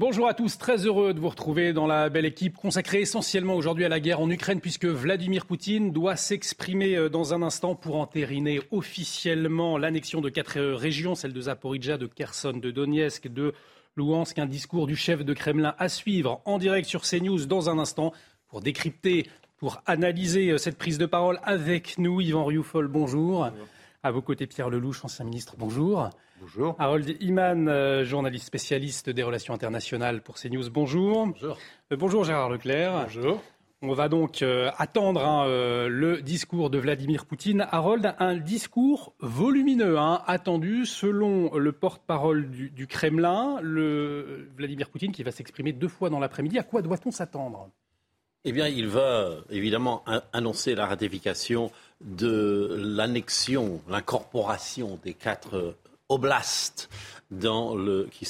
Bonjour à tous, très heureux de vous retrouver dans la belle équipe consacrée essentiellement aujourd'hui à la guerre en Ukraine puisque Vladimir Poutine doit s'exprimer euh, dans un instant pour entériner officiellement l'annexion de quatre euh, régions, celle de Zaporizhia, de Kherson, de Donetsk, de Luhansk, un discours du chef de Kremlin à suivre en direct sur CNews dans un instant pour décrypter, pour analyser euh, cette prise de parole avec nous. Yvan Rioufol, bonjour. À vos côtés, Pierre Lelouch, ancien ministre, bonjour. Bonjour. Harold Iman, euh, journaliste spécialiste des relations internationales pour CNews, bonjour. Bonjour. Euh, bonjour Gérard Leclerc. Bonjour. On va donc euh, attendre hein, euh, le discours de Vladimir Poutine. Harold, un discours volumineux, hein, attendu selon le porte-parole du, du, Kremlin, le Vladimir Poutine qui va s'exprimer deux fois dans l'après-midi. À quoi doit-on s'attendre? Eh bien, il va évidemment annoncer la ratification de l'annexion, l'incorporation des quatre oblast dans le qui,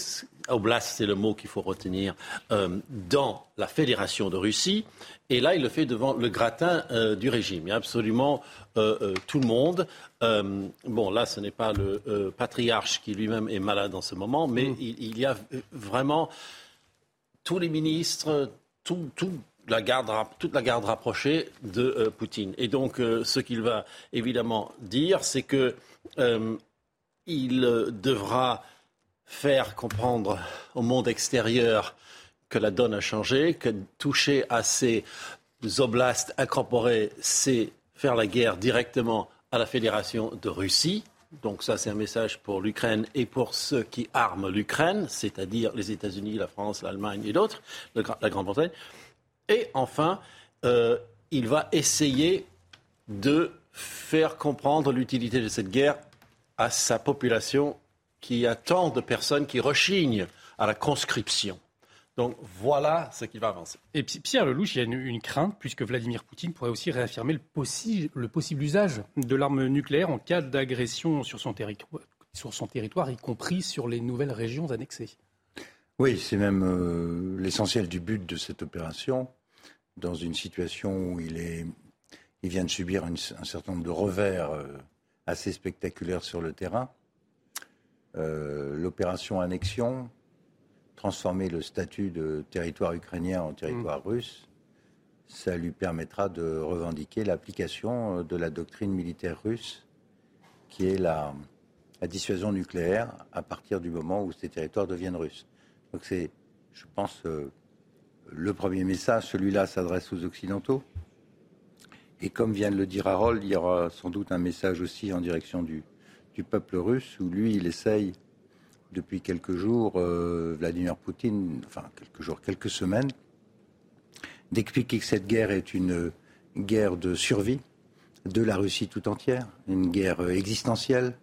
oblast c'est le mot qu'il faut retenir euh, dans la fédération de Russie. Et là il le fait devant le gratin euh, du régime. Il y a absolument euh, euh tout le monde. Bon là ce n'est pas le euh, patriarche qui lui-même est malade en ce moment mais mmh. il, il, y a vraiment tous les ministres tout, tout toute la garde rapprochée de euh, Poutine. Et donc, euh, ce qu'il va évidemment dire, c'est que euh, il devra faire comprendre au monde extérieur que la donne a changé, que toucher à ces oblasts incorporés, c'est faire la guerre directement à la Fédération de Russie. Donc ça, c'est un message pour l'Ukraine et pour ceux qui arment l'Ukraine, c'est-à-dire les États-Unis, la France, l'Allemagne et d'autres, la Grande-Bretagne. Et enfin, euh, il va essayer de faire comprendre l'utilité de cette guerre à sa population qui a tant de personnes qui rechignent à la conscription. Donc voilà ce qui va avancer. Et Pierre Lelouch, il y a une, une crainte, puisque Vladimir Poutine pourrait aussi réaffirmer le, possi le possible usage de l'arme nucléaire en cas d'agression sur, sur, son territoire, y compris sur les nouvelles régions annexées. Oui, c'est même euh, l'essentiel du but de cette opération, dans une situation où il, est, il vient de subir une, un certain nombre de revers. Euh, assez spectaculaire sur le terrain. Euh, L'opération annexion, transformer le statut de territoire ukrainien en territoire mmh. russe, ça lui permettra de revendiquer l'application de la doctrine militaire russe, qui est la, la, dissuasion nucléaire à partir du moment où ces territoires deviennent russes. Donc c'est, je pense, euh, le premier message. Celui-là s'adresse aux Occidentaux. Et comme vient de le dire Harold, il y aura sans doute un message aussi en direction du, peuple russe, où lui, il essaye depuis quelques jours, euh, Vladimir Poutine, enfin quelques jours, quelques semaines, d'expliquer que cette guerre est une guerre de survie de la Russie tout entière, une guerre existentielle,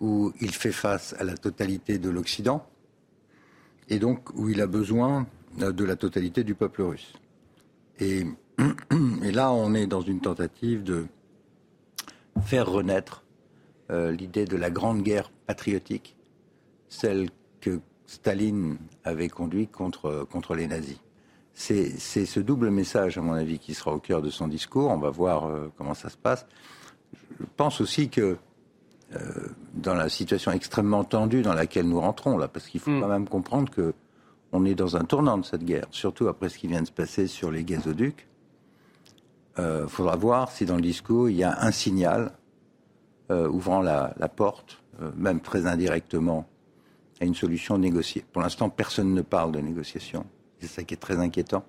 où il fait face à la totalité de l'Occident, et donc où il a besoin de la totalité du peuple russe. Et et là, on est dans une tentative de faire renaître euh, l'idée de la grande guerre patriotique, celle que Staline avait conduite contre, contre les nazis. C'est ce double message, à mon avis, qui sera au cœur de son discours. On va voir euh, comment ça se passe. Je pense aussi que euh, dans la situation extrêmement tendue dans laquelle nous rentrons, là, parce qu'il faut mm. quand même comprendre que on est dans un tournant de cette guerre, surtout après ce qui vient de se passer sur les gazoducs il euh, faudra voir si dans le discours il y a un signal euh, ouvrant la, porte, euh, même très indirectement, à une solution négociée. Pour l'instant, personne ne parle de négociation. C'est ça qui est très inquiétant,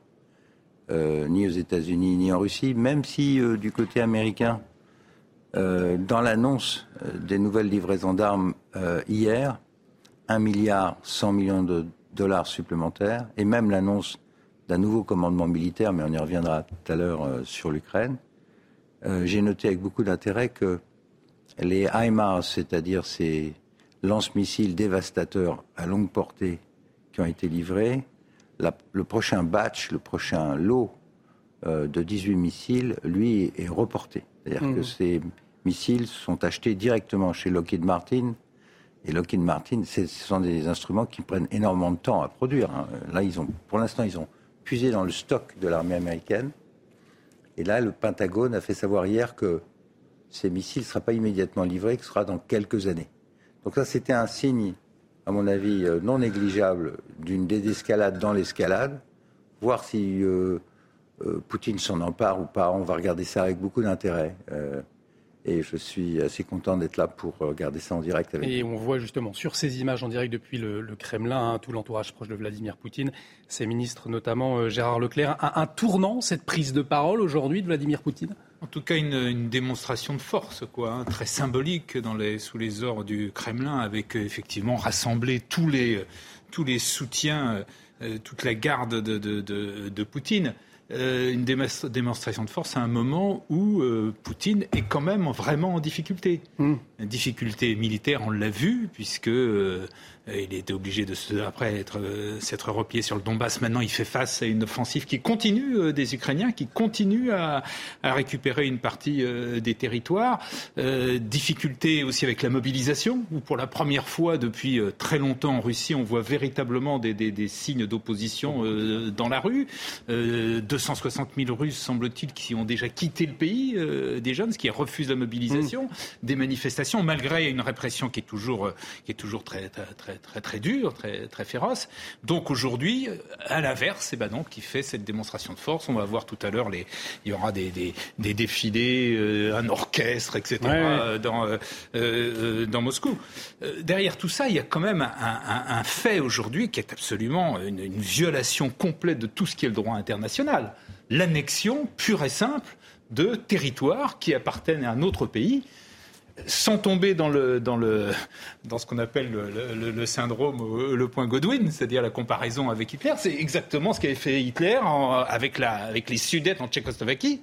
ni aux États-Unis ni en Russie, même si du côté américain, dans l'annonce des nouvelles livraisons d'armes hier, 1 milliard 100 millions de dollars supplémentaires, et même l'annonce d'un nouveau commandement militaire, mais on y reviendra tout à l'heure euh, sur l'Ukraine. Euh, J'ai noté avec beaucoup d'intérêt que les HIMARS, c'est-à-dire lance-missiles dévastateurs à longue portée qui ont été livrés. le prochain batch, le prochain lot euh, de 18 missiles, lui, est reporté. C'est-à-dire que mmh. ces missiles sont achetés directement chez Lockheed Martin. Et Lockheed Martin, ce sont des instruments qui prennent énormément de temps à produire. Hein. Là, ils ont, pour l'instant, ils ont puisé dans le stock de l'armée américaine. Et là, le Pentagone a fait savoir hier que ces missiles ne seront pas immédiatement livrés, que ce sera dans quelques années. Donc ça, c'était un signe, à mon avis, euh, non négligeable d'une désescalade dans l'escalade. Voir si euh, euh, Poutine s'en empare ou pas, on va regarder ça avec beaucoup d'intérêt. Et je suis assez content d'être là pour regarder ça en direct avec Et on voit justement sur ces images en direct depuis le, Kremlin, hein, tout l'entourage proche de Vladimir Poutine, ses ministres, notamment euh, Gérard Leclerc. Un, tournant, cette prise de parole aujourd'hui de Vladimir Poutine? En tout cas, une, démonstration de force, quoi, hein, très symbolique dans les, sous les ordres du Kremlin, avec euh, effectivement rassembler tous les, tous les soutiens, euh, toute la garde de, de, de, de Poutine. Euh, une démonstration de force à un moment où euh, Poutine est quand même vraiment en difficulté. Mmh. Une difficulté militaire, on l'a vu, puisque euh, il était obligé de se, après être euh, s'être replié sur le Donbass. Maintenant, il fait face à une offensive qui continue euh, des Ukrainiens, qui continue à, à récupérer une partie euh, des territoires. Euh, difficulté aussi avec la mobilisation, où pour la première fois depuis très longtemps en Russie, on voit véritablement des, des, des signes d'opposition dans la rue. 260 000 Russes, semble-t-il, qui ont déjà quitté le pays, des jeunes, qui refusent la mobilisation, mmh. des manifestations, malgré une répression qui est toujours, qui est toujours très, très, très très très dur, très très féroce. Donc aujourd'hui, à l'inverse, ben donc qui fait cette démonstration de force. On va voir tout à l'heure les, il y aura des, des, des défilés, euh, un orchestre, etc. dans euh, euh, dans Moscou. derrière tout ça, il y a quand même un, un, un fait aujourd'hui qui est absolument une, une violation complète de tout ce qui est le droit international. L'annexion pure et simple de territoires qui appartiennent à un autre pays sans tomber dans, le, dans, le, dans ce qu'on appelle le, syndrome, euh, le point Godwin, c'est-à-dire la comparaison avec Hitler, c'est exactement ce qu'avait fait Hitler avec, la, avec les Sudètes en Tchécoslovaquie.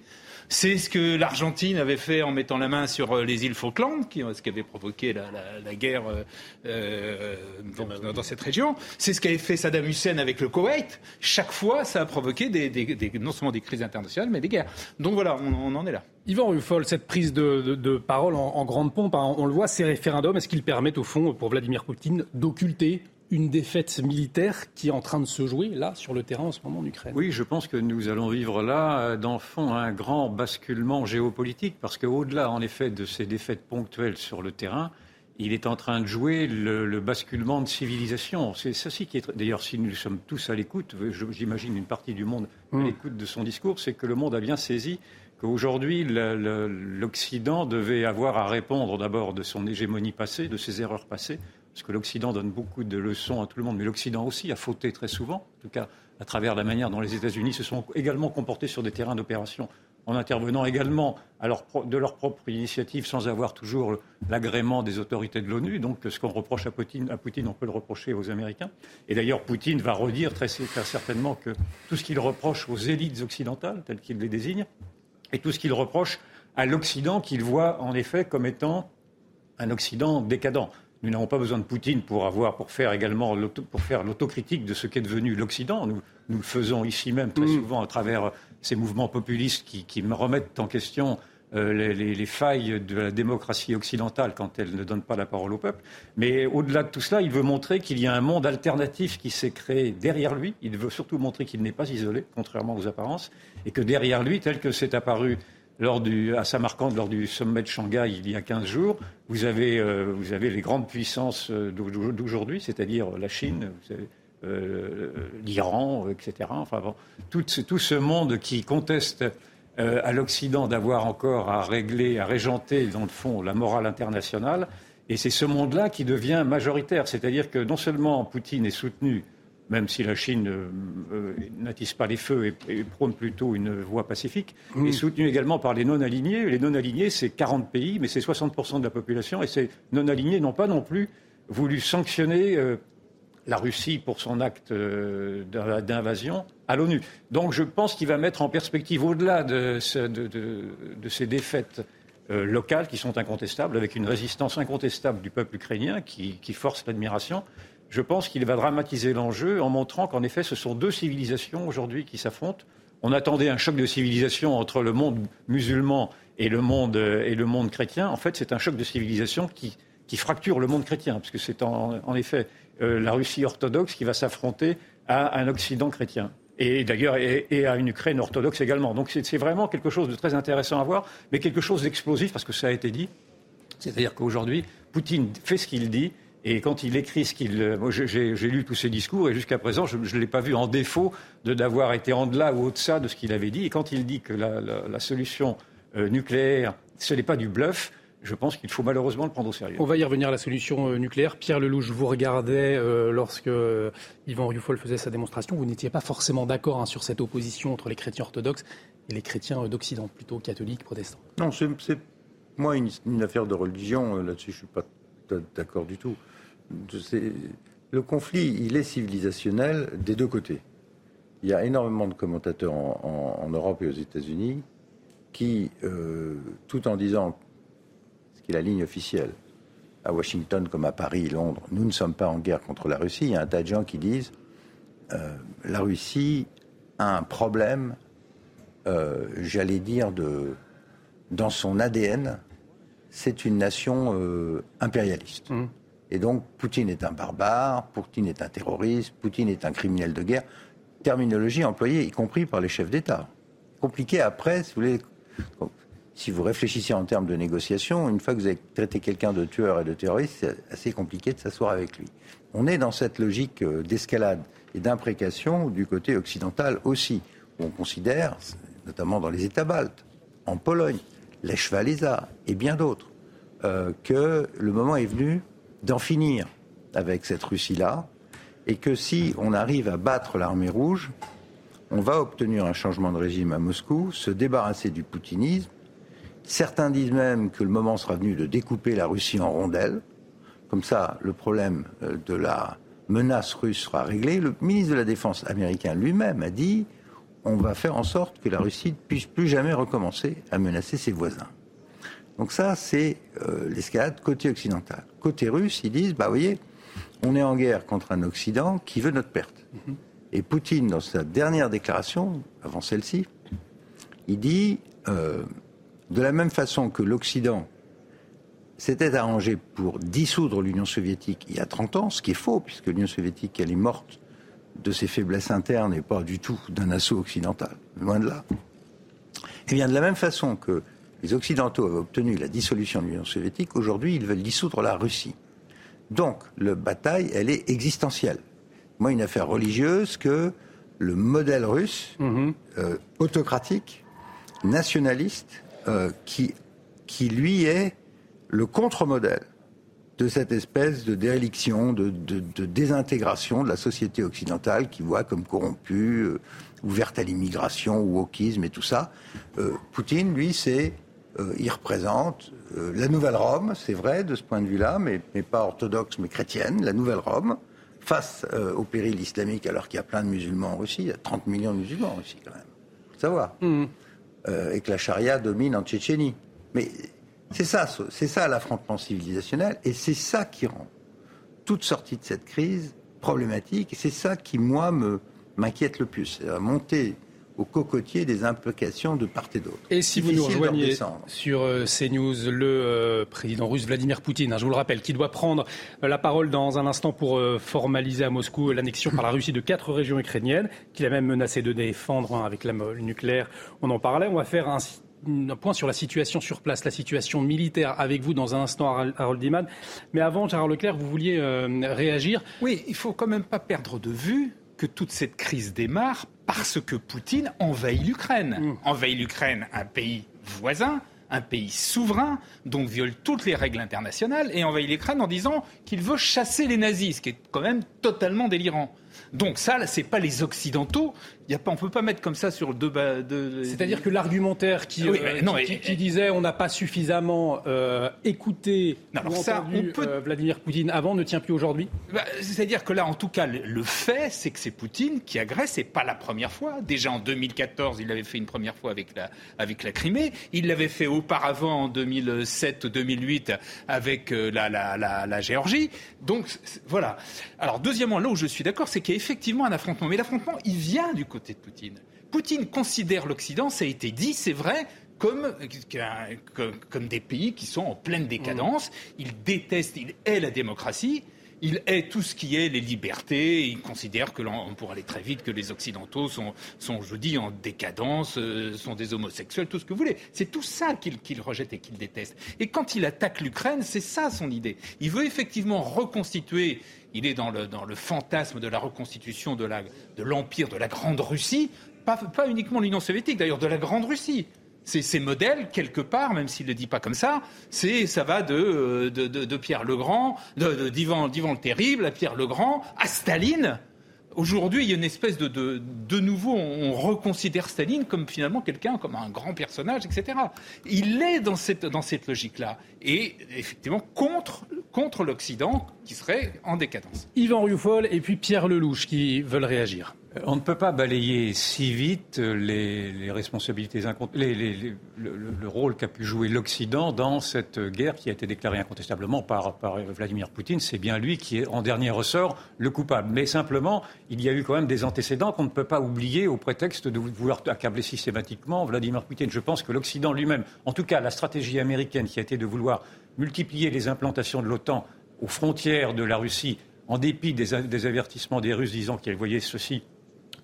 C'est ce que l'Argentine avait fait en mettant la main sur euh, les îles Falkland, qui, ce qui avait provoqué la, la, la guerre euh, euh dans, dans, cette région. C'est ce qu'avait fait Saddam Hussein avec le Koweït. Chaque fois, ça a provoqué des, des, des, non seulement des crises internationales, mais des guerres. Donc voilà, on, on en est là. Yvan Ruffol, cette prise de, de, de parole en, en, grande pompe, hein, on le voit, ces référendums, est-ce qu'ils permettent au fond pour Vladimir Poutine d'occulter une défaite militaire qui est en train de se jouer là sur le terrain en ce moment en Ukraine. Oui, je pense que nous allons vivre là, euh, dans le fond, un grand basculement géopolitique, parce qu'au-delà, en effet, de ces défaites ponctuelles sur le terrain, il est en train de jouer le, basculement de civilisation. C'est ceci qui est. D'ailleurs, si nous sommes tous à l'écoute, j'imagine une partie du monde à mmh. l'écoute de son discours, c'est que le monde a bien saisi qu'aujourd'hui, l'Occident devait avoir à répondre d'abord de son hégémonie passée, de ses erreurs passées, parce que l'Occident donne beaucoup de leçons à tout le monde, mais l'Occident aussi a fauté très souvent, en tout cas à travers la manière dont les États-Unis se sont également comportés sur des terrains d'opération, en intervenant également de leur propre initiative sans avoir toujours l'agrément des autorités de l'ONU. Donc ce qu'on reproche à Poutine, on peut le reprocher aux Américains. Et d'ailleurs, Poutine va redire très certainement que tout ce qu'il reproche aux élites occidentales, telles qu'il les désigne, et tout ce qu'il reproche à l'Occident, qu'il voit en effet comme étant un Occident décadent. Nous n'avons pas besoin de Poutine pour, avoir, pour faire également pour faire l'autocritique de ce qu'est devenu l'Occident. Nous, nous, le faisons ici même très mm. souvent à travers ces mouvements populistes qui, qui remettent en question euh, les, les, les, failles de la démocratie occidentale quand elle ne donne pas la parole au peuple. Mais au-delà de tout cela, il veut montrer qu'il y a un monde alternatif qui s'est créé derrière lui. Il veut surtout montrer qu'il n'est pas isolé, contrairement aux apparences, et que derrière lui, tel que c'est apparu lors du, à lors du sommet de Shanghai il y a 15 jours, vous avez, euh, vous avez les grandes puissances euh, d'aujourd'hui, c'est-à-dire la Chine, euh, l'Iran, etc. Enfin tout, tout, ce monde qui conteste à l'Occident d'avoir encore à régler, à régenter, dans le fond, la morale internationale. Et c'est ce monde-là qui devient majoritaire. C'est-à-dire que non seulement Poutine est soutenu même si la Chine euh, euh, n'attise pas les feux et, prône plutôt une voie pacifique, mmh. est soutenue également par les non-alignés. Les non-alignés, c'est 40 pays, mais c'est 60% de la population, et ces non-alignés n'ont pas non plus voulu sanctionner euh, la Russie pour son acte d'invasion à l'ONU. Donc je pense qu'il va mettre en perspective, au-delà de, de, ces défaites euh, locales qui sont incontestables, avec une résistance incontestable du peuple ukrainien qui, force l'admiration. Je pense qu'il va dramatiser l'enjeu en montrant qu'en effet, ce sont deux civilisations aujourd'hui qui s'affrontent. On attendait un choc de civilisation entre le monde musulman et le monde, euh, et le monde chrétien. En fait, c'est un choc de civilisation qui, fracture le monde chrétien, parce que c'est en, effet euh, la Russie orthodoxe qui va s'affronter à un Occident chrétien et d'ailleurs et, à une Ukraine orthodoxe également. Donc c'est vraiment quelque chose de très intéressant à voir, mais quelque chose d'explosif parce que ça a été dit. C'est-à-dire qu'aujourd'hui, Poutine fait ce qu'il dit. Et quand il écrit ce qu'il... Euh, moi, j'ai lu tous ses discours et jusqu'à présent, je ne l'ai pas vu en défaut de d'avoir été en delà ou au-delà de ce qu'il avait dit. Et quand il dit que la, solution euh, nucléaire, ce n'est pas du bluff, je pense qu'il faut malheureusement le prendre au sérieux. On va y revenir à la solution euh, nucléaire. Pierre Lelouch, vous regardais euh, lorsque euh, Yvan Rufol faisait sa démonstration. Vous n'étiez pas forcément d'accord hein, sur cette opposition entre les chrétiens orthodoxes et les chrétiens d'Occident, plutôt catholiques, protestants. Non, c'est moi une, affaire de religion. Là-dessus, je ne suis pas d'accord du tout. Le conflit, il est civilisationnel des deux côtés. Il y a énormément de commentateurs en, Europe et aux États-Unis qui, tout en disant qui est la ligne officielle, à Washington comme à Paris, Londres, nous ne sommes pas en guerre contre la Russie. Il y a un tas de gens qui disent euh, la Russie a un problème, euh, j'allais dire, de, dans son ADN, c'est une nation euh, impérialiste. Mmh. Et donc, Poutine est un barbare, Poutine est un terroriste, Poutine est un criminel de guerre. Terminologie employée, y compris par les chefs d'État. Compliqué après, si vous voulez réfléchissez en termes de négociation, une fois que vous avez traité quelqu'un de tueur et de terroriste, c'est assez compliqué de s'asseoir avec lui. On est dans cette logique euh, d'escalade et d'imprécation du côté occidental aussi, où on considère, notamment dans les États baltes, en Pologne, les Chevalesa et bien d'autres, euh, que le moment est venu d'en finir avec cette Russie-là, et que si on arrive à battre l'armée rouge, on va obtenir un changement de régime à Moscou, se débarrasser du poutinisme, Certains disent même que le moment sera venu de découper la Russie en rondelles. Comme ça, le problème euh, de la menace russe sera réglé. Le ministre de la Défense américain lui-même a dit on va faire en sorte que la Russie ne puisse plus jamais recommencer à menacer ses voisins. Donc ça, c'est euh, l'escalade côté occidental. Côté russe, ils disent, bah voyez, on est en guerre contre un Occident qui veut notre perte. Mm-hmm. Et Poutine, dans sa dernière déclaration, avant celle-ci, il dit, euh, de la même façon que l'Occident s'était arrangé pour dissoudre l'Union soviétique il y a 30 ans, ce qui est faux, puisque l'Union soviétique, elle est morte de ses faiblesses internes et pas du tout d'un assaut occidental, loin de là. Eh bien de la même façon que les Occidentaux avaient obtenu la dissolution de l'Union soviétique, aujourd'hui ils veulent dissoudre la Russie. Donc la bataille, elle est existentielle. Moi, une affaire religieuse que le modèle russe, mm-hmm. euh, autocratique, nationaliste, euh, qui, qui, lui, est le contre-modèle de cette espèce de déréliction, de, désintégration de la société occidentale qui voit comme corrompue, euh, ouverte à l'immigration, au wokisme et tout ça. Euh, Poutine, lui, c'est, il représente la nouvelle Rome, c'est vrai de ce point de vue-là, mais, pas orthodoxe, mais chrétienne, la nouvelle Rome, face au péril islamique, alors qu'il y a plein de musulmans en Russie, il y a 30 millions de musulmans en Russie quand même. Faut savoir. Mmh. Euh, et que la charia domine en Tchétchénie. Mais c'est ça, c'est ça l'affrontement civilisationnel, et c'est ça qui rend toute sortie de cette crise problématique, et c'est ça qui, moi, me, m'inquiète le plus. C'est monter au cocotier des implications de part et d'autre. Et si vous nous rejoignez sur euh, CNews, le euh, président russe Vladimir Poutine, hein, je vous le rappelle, qui doit prendre euh, la parole dans un instant pour formaliser à Moscou l'annexion par la Russie de quatre régions ukrainiennes, qu'il a même menacé de défendre hein, avec la nucléaire. On en parlait. On va faire un, point sur la situation sur place, la situation militaire avec vous dans un instant, Harold Diman. Mais avant, Gérard Leclerc, vous vouliez réagir? Oui, il faut quand même pas perdre de vue que toute cette crise démarre parce que Poutine envahit l'Ukraine. Mm. Envahit l'Ukraine, un pays voisin, un pays souverain, donc viole toutes les règles internationales, et envahit l'Ukraine en disant qu'il veut chasser les nazis, ce qui est quand même totalement délirant. Donc ça, c'est pas les Occidentaux. Y a pas, on peut pas mettre comme ça sur deux. De... C'est-à-dire que l'argumentaire qui, euh, qui, disait on n'a pas suffisamment euh, écouté non, ou ça, entendu peut... euh, Vladimir Poutine avant ne tient plus aujourd'hui. Bah, c'est-à-dire que là, en tout cas, le fait, c'est que c'est Poutine qui agresse. C'est pas la première fois. Déjà en 2014, il l'avait fait une première fois avec la avec la Crimée. Il l'avait fait auparavant en 2007-2008 avec euh, la, la, la, la Géorgie. Donc voilà. Alors deuxièmement, là où je suis d'accord, c'est qu'il y a effectivement un affrontement. Mais l'affrontement, il vient du côté de Poutine. Poutine considère l'Occident, ça a été dit, c'est vrai, comme, comme, des pays qui sont en pleine décadence. Il déteste, il hait la démocratie. Il hait tout ce qui est les libertés. Il considère que l'on pour aller très vite que les occidentaux sont, sont je dis, en décadence, euh, sont des homosexuels, tout ce que vous voulez. C'est tout ça qu'il rejette et qu'il déteste. Et quand il attaque l'Ukraine, c'est ça son idée. Il veut effectivement reconstituer il est dans le, fantasme de la reconstitution de l'Empire, de, de, la Grande Russie, pas, uniquement l'Union soviétique, d'ailleurs, de la Grande Russie. Ces modèles, quelque part, même s'il ne le dit pas comme ça, ça va de, de, de Pierre le Grand, d'Ivan le Terrible à Pierre le Grand, à Staline, Aujourd'hui, il y a une espèce de, de, nouveau, on reconsidère Staline comme finalement quelqu'un, comme un grand personnage, etc. Il est dans cette, dans cette logique-là. Et effectivement, contre, contre l'Occident qui serait en décadence. Yvan Rioufol et puis Pierre Lelouch qui veulent réagir. Euh, on ne peut pas balayer si vite les, responsabilités, les, le, le, rôle qu'a pu jouer l'Occident dans cette guerre qui a été déclarée incontestablement par, par Vladimir Poutine. C'est bien lui qui est, en dernier ressort, le coupable. Mais simplement, il y a eu quand même des antécédents qu'on ne peut pas oublier au prétexte de vouloir accabler systématiquement Vladimir Poutine. Je pense que l'Occident lui-même, en tout cas la stratégie américaine qui a été de vouloir multiplier les implantations de l'OTAN aux frontières de la Russie, en dépit des, des avertissements des Russes disant qu'ils voyaient ceci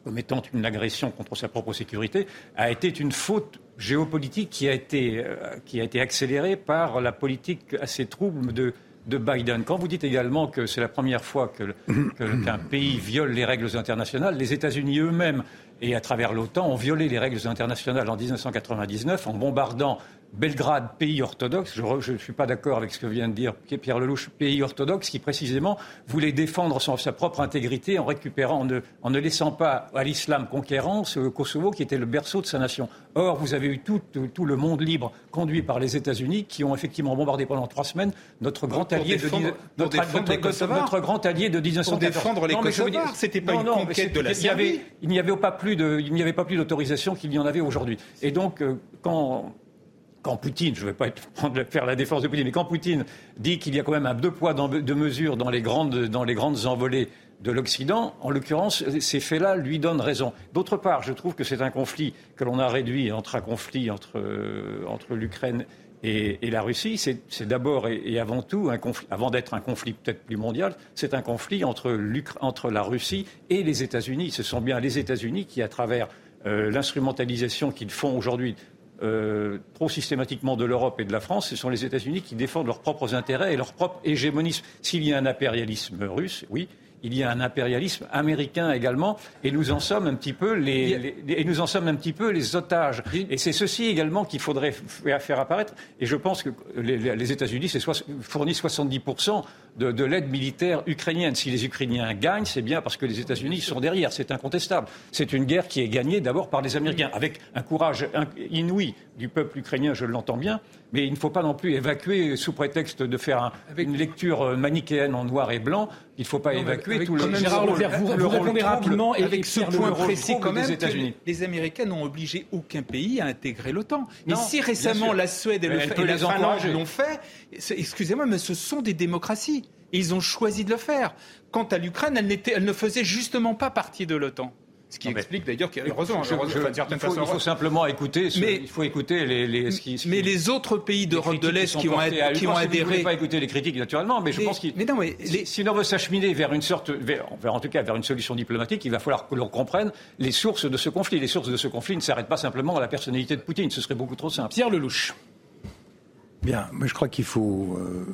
comme étant une agression contre sa propre sécurité, a été une faute géopolitique qui a été, euh, qui a été accélérée par la politique assez trouble de, de Biden. Quand vous dites également que c'est la première fois qu'un pays viole les règles internationales, les États-Unis eux-mêmes et à travers l'OTAN ont violé les règles internationales en 1999 en bombardant Belgrade, pays orthodoxe, je ne suis pas d'accord avec ce que vient de dire Pierre Lelouch, pays orthodoxe qui précisément voulait défendre sa propre intégrité en récupérant, en ne, laissant pas à l'islam conquérant ce Kosovo qui était le berceau de sa nation. Or, vous avez eu tout, le monde libre conduit par les États-Unis qui ont effectivement bombardé pendant trois semaines notre grand allié de notre, grand allié de 1914. Pour défendre les Kosovars, c'était pas une conquête de la Serbie. Il n'y avait, pas plus d'autorisation qu'il n'y en avait aujourd'hui. Et donc, euh, quand quand Poutine, je ne vais pas faire la défense de Poutine, mais quand Poutine dit qu'il y a quand même un deux poids, deux mesures dans les grandes, dans les grandes envolées de l'Occident, en l'occurrence, ces faits-là lui donnent raison. D'autre part, je trouve que c'est un conflit que l'on a réduit entre un conflit entre, euh, entre l'Ukraine et, la Russie. C'est d'abord et, avant tout avant d'être un conflit peut-être plus mondial, c'est un conflit entre, entre, la Russie et les États-Unis. Ce sont bien les États-Unis qui, à travers euh, l'instrumentalisation qu'ils font aujourd'hui euh, trop systématiquement de l'Europe et de la France, ce sont les États-Unis qui défendent leurs propres intérêts et leur propre hégémonisme. S'il y a un impérialisme russe, oui, il y a un impérialisme américain également, et nous en sommes un petit peu les, et nous en sommes un petit peu les otages. Et c'est ceci également qu'il faudrait faire apparaître. Et je pense que les, États-Unis fournissent 70 de, de l'aide militaire ukrainienne. Si les Ukrainiens gagnent, c'est bien parce que les États-Unis sont derrière. C'est incontestable. C'est une guerre qui est gagnée d'abord par les Américains, avec un courage inouï du peuple ukrainien, je l'entends bien, mais il ne faut pas non plus évacuer sous prétexte de faire une lecture euh, manichéenne en noir et blanc. Il ne faut pas évacuer tout le. Gérard Leclerc, vous, vous répondez rapidement et avec ce point précis quand même. États-Unis. Les Américains n'ont obligé aucun pays à intégrer l'OTAN. Et si récemment la Suède et, le, et la Finlande l'ont fait, excusez-moi, mais ce sont des démocraties. Et ils ont choisi de le faire. Quant à l'Ukraine, elle, elle ne faisait justement pas partie de l'OTAN. Ce qui explique d'ailleurs qu'heureusement, il, faut, il faut simplement écouter. Ce, mais, il faut écouter les. les ce qui, mais les autres pays d'Europe de l'Est qui, ont, qui ont adhéré. ne pas écouter les critiques naturellement, mais je pense qu'il. Mais non, mais les... si, l'on veut s'acheminer vers une sorte, vers, en tout cas vers une solution diplomatique, il va falloir que l'on comprenne les sources de ce conflit. Les sources de ce conflit ne s'arrêtent pas simplement à la personnalité de Poutine. Ce serait beaucoup trop simple. Pierre Lelouch. Bien, mais je crois qu'il faut. Euh,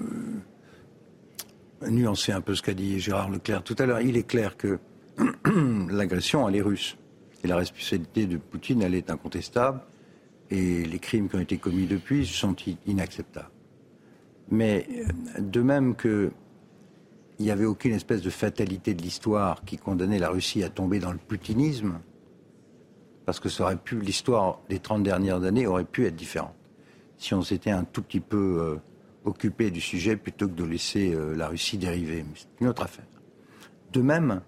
nuancer un peu ce qu'a dit Gérard Leclerc tout à l'heure. Il est clair que l'agression, elle est russe. Et la responsabilité de Poutine, elle est incontestable. Et les crimes qui ont été commis depuis sont inacceptables. Mais euh, de même que il n'y avait aucune espèce de fatalité de l'histoire qui condamnait la Russie à tomber dans le putinisme, parce que l'histoire des 30 dernières années aurait pu être différente si on s'était un tout petit peu euh, occupé du sujet plutôt que de laisser euh, la Russie dériver. c'est une autre affaire. De même,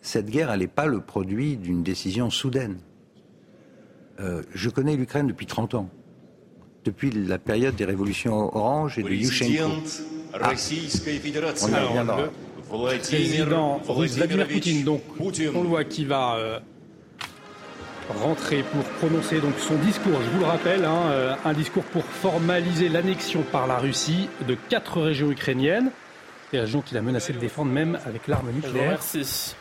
cette guerre, elle n'est pas le produit d'une décision soudaine. Euh, je connais l'Ukraine depuis 30 ans, depuis la période des révolutions orange et de Yushchenko. Ah, on y reviendra. président russe Vladimir Poutine, donc on le voit qui va rentrer pour prononcer donc son discours. Je vous le rappelle, hein, euh, un discours pour formaliser l'annexion par la Russie de quatre régions ukrainiennes, des régions qu'il a menacé de défendre même avec l'arme nucléaire. Merci.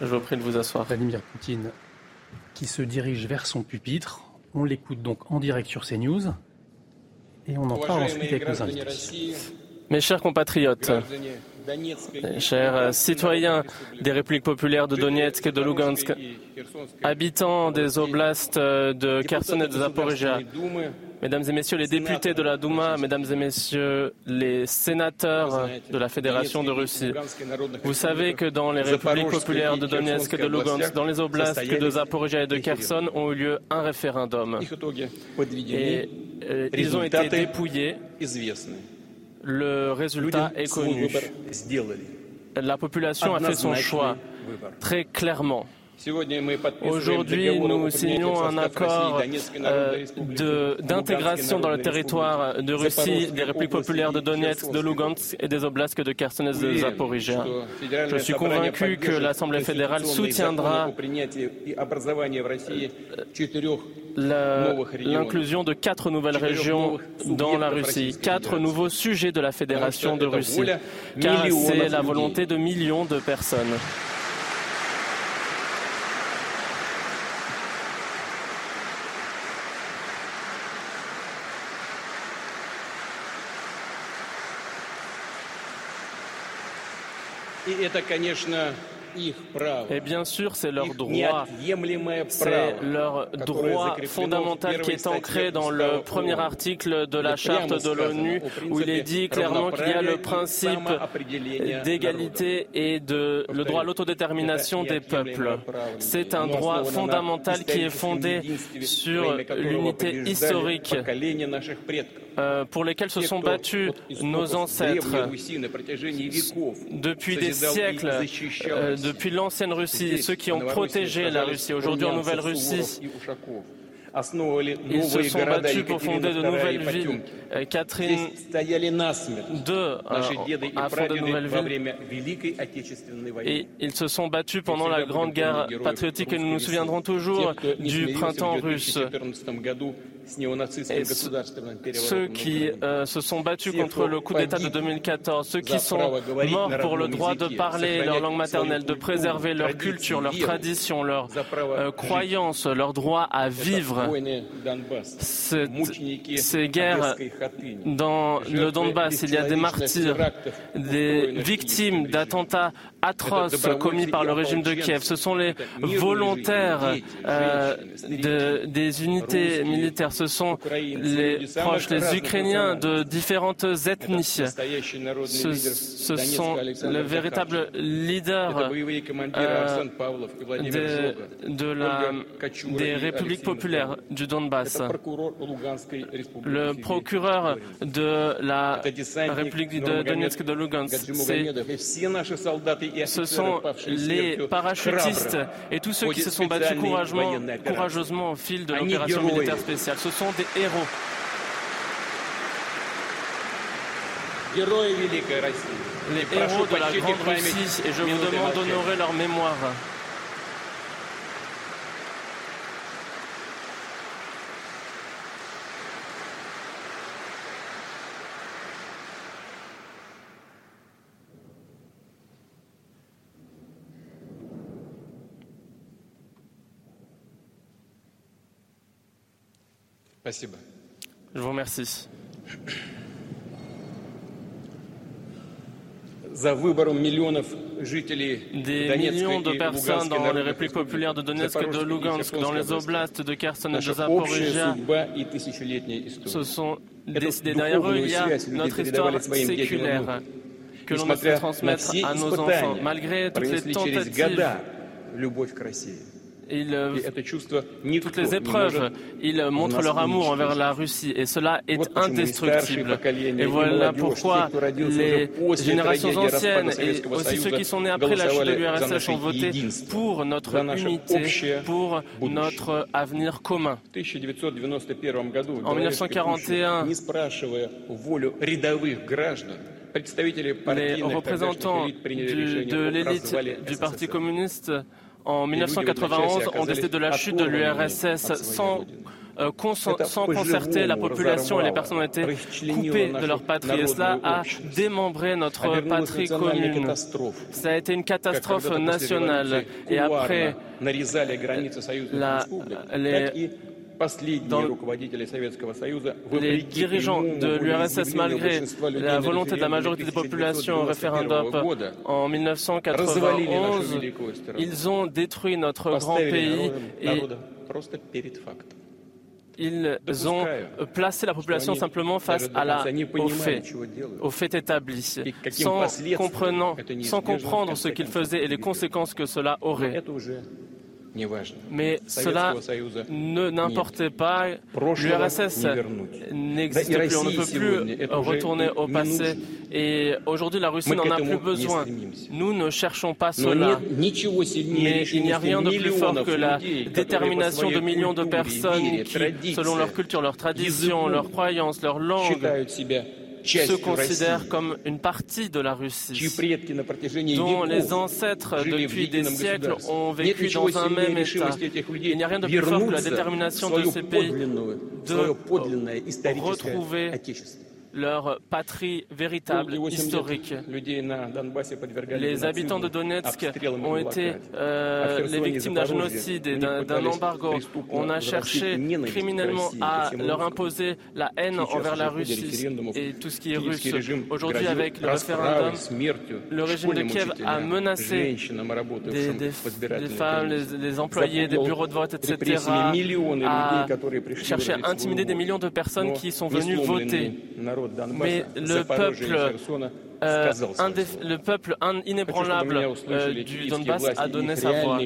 Je vous prie de vous asseoir. Vladimir Poutine qui se dirige vers son pupitre. On l'écoute donc en direct sur CNews et on en parle ensuite avec nos invités. Mes chers compatriotes, chers citoyens des républiques populaires de Donetsk et de Lugansk, habitants des oblasts de Kherson et de Zaporizhia, Mesdames et Messieurs les députés de la Douma, Mesdames et Messieurs les sénateurs de la Fédération de Russie, vous savez que dans les républiques populaires de Donetsk et de Lugansk, dans les oblasts de Zaporizhia et de Kherson, ont eu lieu un référendum. Et euh, ils ont été dépouillés le résultat est connu. La population a fait son choix très clairement. Aujourd'hui, nous signons un accord euh, d'intégration dans le territoire de Russie des républiques populaires de Donetsk, de Lugansk et des oblasts de Kherson et de Zaporizhia. Je suis convaincu que l'Assemblée fédérale soutiendra l'inclusion de quatre nouvelles régions dans la Russie, quatre nouveaux sujets de la Fédération de Russie, car c'est la volonté de millions de personnes. Et bien sûr, c'est leur droit. C'est leur droit fondamental qui est ancré dans le premier article de la charte de l'ONU où il est dit clairement qu'il y a le principe d'égalité et de le droit à l'autodétermination des peuples. C'est un droit fondamental qui est fondé sur l'unité historique pour lesquels se sont battus nos ancêtres depuis des siècles, euh, depuis l'ancienne Russie, ceux qui ont protégé la Russie. Aujourd'hui en Nouvelle-Russie, ils se sont battus pour fonder de nouvelles villes. Euh, Catherine II a fondé de nouvelles villes. Et ils se sont battus pendant la Grande Guerre patriotique et nous nous souviendrons toujours du printemps russe. Et ceux qui euh, se sont battus contre le coup d'État de 2014, ceux qui sont morts pour le droit de parler leur langue maternelle, de préserver leur culture, leur tradition, leur euh, croyance, leur droit à vivre, ces guerres dans le Donbass, il y a des martyrs, des victimes d'attentats atroces commis par le régime de Kiev. Ce sont les volontaires euh, des unités militaires ce sont les proches, les Ukrainiens de différentes ethnies. Ce, sont les véritables leaders euh, de, la, des républiques populaires du Donbass. Le procureur de la République de Donetsk de Lugansk, ce sont les parachutistes et tous ceux qui se sont battus courageusement au fil de l'opération militaire spéciale ce sont des héros. Les héros de la Grande Russie, et je vous demande d'honorer leur mémoire. Je vous remercie. Des millions de personnes dans les républiques populaires de Donetsk et de Lugansk, dans les oblasts de Kherson et de Zaporizhia, se sont décidés. Derrière eux, il y a notre histoire séculaire. que l'on de transmettre à nos enfants, malgré toutes les tentatives ils, euh, toutes les épreuves, ils montrent leur amour envers la Russie et cela est indestructible. Et voilà pourquoi les générations anciennes et aussi ceux qui sont nés après la chute de l'URSS ont voté pour notre unité, pour notre avenir commun. En 1941, les représentants de l'élite du Parti communiste en 1991 ont décidé de la chute de l'URSS sans, euh, sans concerter la population et les personnes ont été coupées de leur patrie. Et cela a démembré notre patrie commune. Ça a été une catastrophe nationale. Et après la, les les dirigeants de l'URSS, malgré la volonté de la majorité des populations au référendum en 1991, ils ont détruit notre grand pays et ils ont placé la population simplement face à la, au fait, au fait établi, sans, sans comprendre ce qu'ils faisaient et les conséquences que cela aurait. Mais cela ne n'importait pas. L'URSS n'existe plus. On ne peut plus retourner au passé. Et aujourd'hui, la Russie n'en a plus besoin. Nous ne cherchons pas cela. Mais il n'y a rien de plus fort que la détermination de millions de personnes qui, selon leur culture, leur tradition, leurs croyances, leur langue, se considèrent comme une partie de la Russie, dont les ancêtres depuis des siècles ont vécu dans un même état. Il n'y a rien de plus fort que la détermination de ces pays de retrouver leur patrie véritable, historique. Les habitants de Donetsk ont été euh, les victimes d'un génocide et d'un embargo. On a cherché criminellement à leur imposer la haine envers la Russie et tout ce qui est russe. Aujourd'hui, avec le référendum, le régime de Kiev a menacé des, femmes, les, employés des bureaux de vote, etc., a cherché à intimider des millions de personnes qui sont venues voter. Mais le peuple, euh, le peuple inébranlable euh, du Donbass a donné sa voix.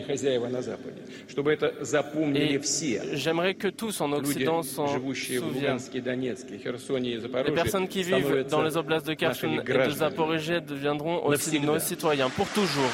Et j'aimerais que tous en Occident s'en souviennent. Les personnes qui vivent dans les oblasts de Kherson et de Zaporizhzhia deviendront aussi nos citoyens pour toujours.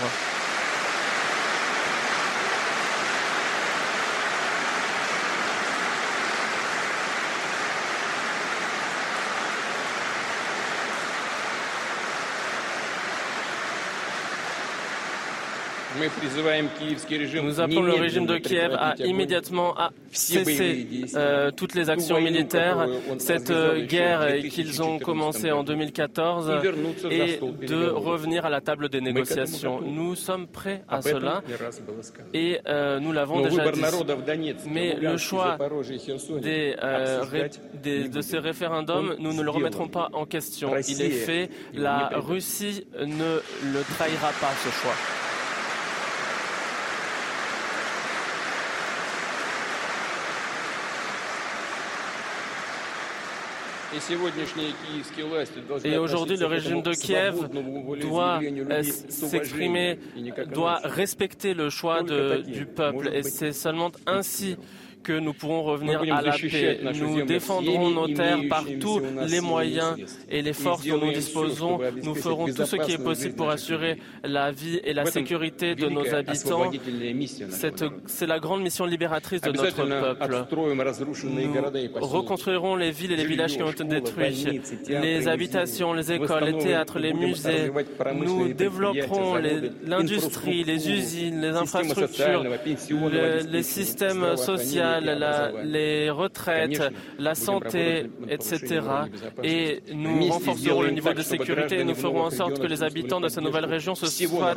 Nous appelons le régime de Kiev à immédiatement à cesser euh, toutes les actions militaires, cette euh, guerre qu'ils ont commencée en 2014, et de revenir à la table des négociations. Nous sommes prêts à cela et euh, nous l'avons déjà dit. Mais le choix des, de ces référendums, nous ne le remettrons pas en question. Il est fait. La Russie ne le trahira pas, ce choix. Et aujourd'hui, le régime de Kiev doit s'exprimer, doit respecter le choix du peuple. Et c'est seulement ainsi que nous pourrons revenir à la paix. Nous défendrons nos terres par tous les moyens et les forces dont nous disposons. Nous ferons tout ce qui est possible pour assurer la vie et la sécurité de nos habitants. C'est la grande mission libératrice de notre peuple. Nous reconstruirons les villes et les villages qui ont été détruits, les habitations, les écoles, les théâtres, les musées. Nous développerons l'industrie, les usines, les infrastructures, les systèmes sociaux les retraites, la santé, etc. Et nous renforcerons le niveau de sécurité et nous ferons en sorte que les habitants de ces nouvelles régions se soient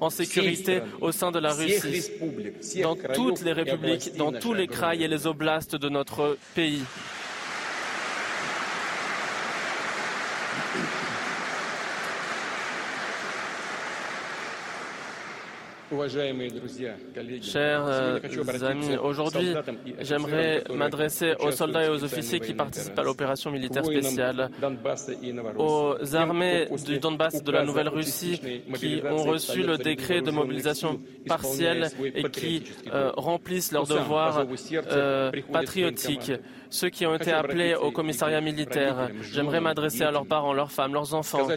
en sécurité au sein de la Russie, dans toutes les républiques, dans tous les kraïs et les oblasts de notre pays. Chers amis, aujourd'hui, j'aimerais m'adresser aux soldats et aux officiers qui participent à l'opération militaire spéciale, aux armées du Donbass de la Nouvelle-Russie qui ont reçu le décret de mobilisation partielle et qui euh, remplissent leurs devoirs euh, patriotiques ceux qui ont été appelés au commissariat militaire. J'aimerais m'adresser à leurs parents, leurs femmes, leurs enfants,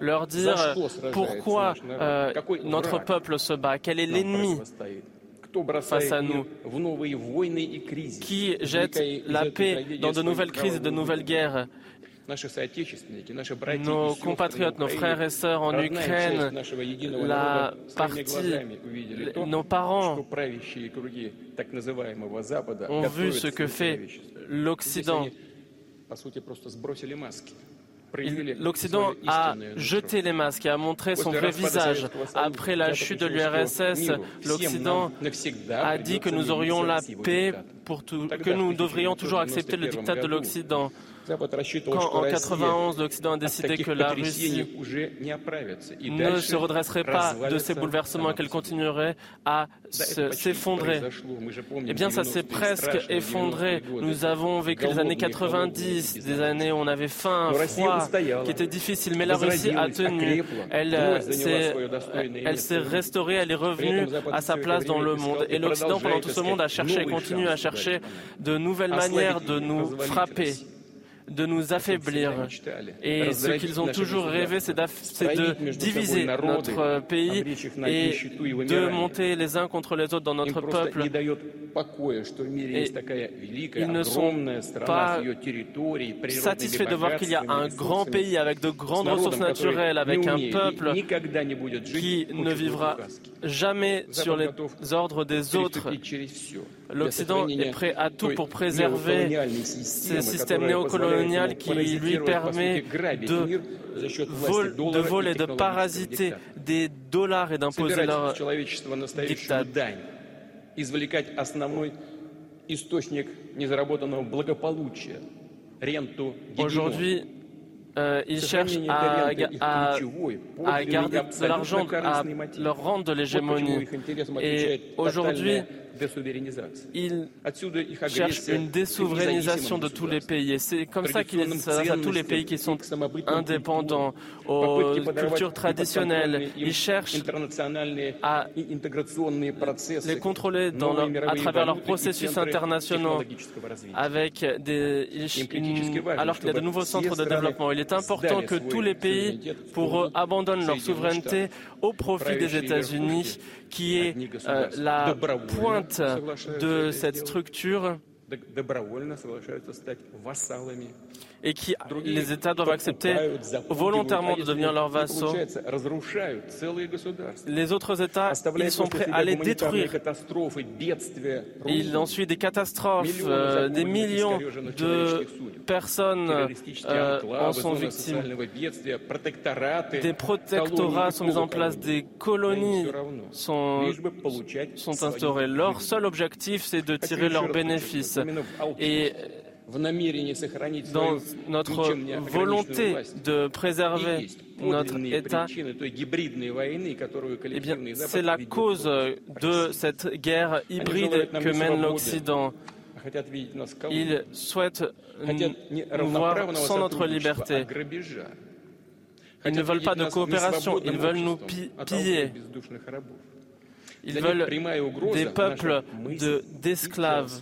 leur dire pourquoi euh, notre peuple se bat, quel est l'ennemi face à nous, qui jette la paix dans de nouvelles crises et de nouvelles guerres? Nos compatriotes, nos frères et sœurs en Ukraine, la partie, nos parents ont vu ce que fait l'Occident. L'Occident a jeté les masques et a montré son vrai visage. Après la chute de l'URSS, l'Occident a dit que nous aurions la paix, pour tout, que nous devrions toujours accepter le dictat de l'Occident. Quand en 91 l'Occident a décidé que la Russie ne se redresserait pas de ces bouleversements, qu'elle continuerait à s'effondrer, eh bien ça s'est presque effondré. Nous avons vécu les années 90, des années où on avait faim, froid, qui étaient difficiles, mais la Russie a tenu. Elle elle s'est restaurée, elle est revenue à sa place dans le monde. Et l'Occident, pendant tout ce monde, a cherché et continue à chercher de nouvelles manières de nous frapper de nous affaiblir. Et ce qu'ils ont toujours rêvé, c'est de diviser notre pays et de monter les uns contre les autres dans notre peuple. Et ils ne sont pas satisfaits de voir qu'il y a un grand pays avec de grandes ressources naturelles, avec un peuple qui ne vivra jamais sur les ordres des autres. L'Occident est prêt à tout pour préserver ce système néocolonial qui lui permet de, de voler, de parasiter des dollars et d'imposer leur dictat. Aujourd'hui, euh, ils cherchent à, à, garder de l'argent, à leur rendre de l'hégémonie. Et aujourd'hui, ils cherchent une désouverainisation de tous les pays. Et c'est comme ça qu'ils s'adressent à tous les pays qui sont indépendants, aux cultures traditionnelles. Ils cherchent à les contrôler dans à travers leurs processus internationaux, avec des, alors qu'il y a de nouveaux centres de développement. Il est important que tous les pays, pour eux, abandonnent leur souveraineté au profit des États-Unis, qui est euh, la pointe de cette structure et qui les États doivent accepter volontairement de devenir leurs vassaux. Les autres États, ils sont prêts à les détruire. Il en suit des catastrophes, euh, des millions de personnes euh, en sont victimes. Des protectorats sont mis en place, des colonies sont, sont instaurées. Leur seul objectif, c'est de tirer leurs bénéfices. Et dans notre volonté de préserver notre État, eh bien, c'est la cause de cette guerre hybride que mène l'Occident. Ils souhaitent nous voir sans notre liberté. Ils ne veulent pas de coopération, ils veulent nous piller. Ils veulent des peuples d'esclaves.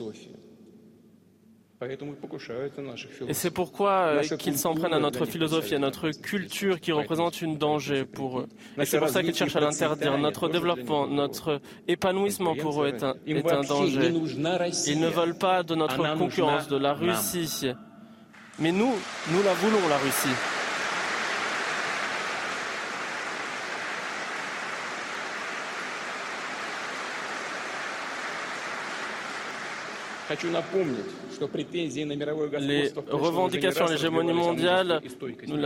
Et c'est pourquoi euh, qu'ils s'en prennent à notre philosophie, à notre culture qui représente un danger pour eux. Et c'est pour ça qu'ils cherchent à l'interdire. Notre développement, notre épanouissement pour eux est un, est un danger. Ils ne veulent pas de notre concurrence, de la Russie. Mais nous, nous la voulons, la Russie. Les revendications à l'hégémonie mondiale, nous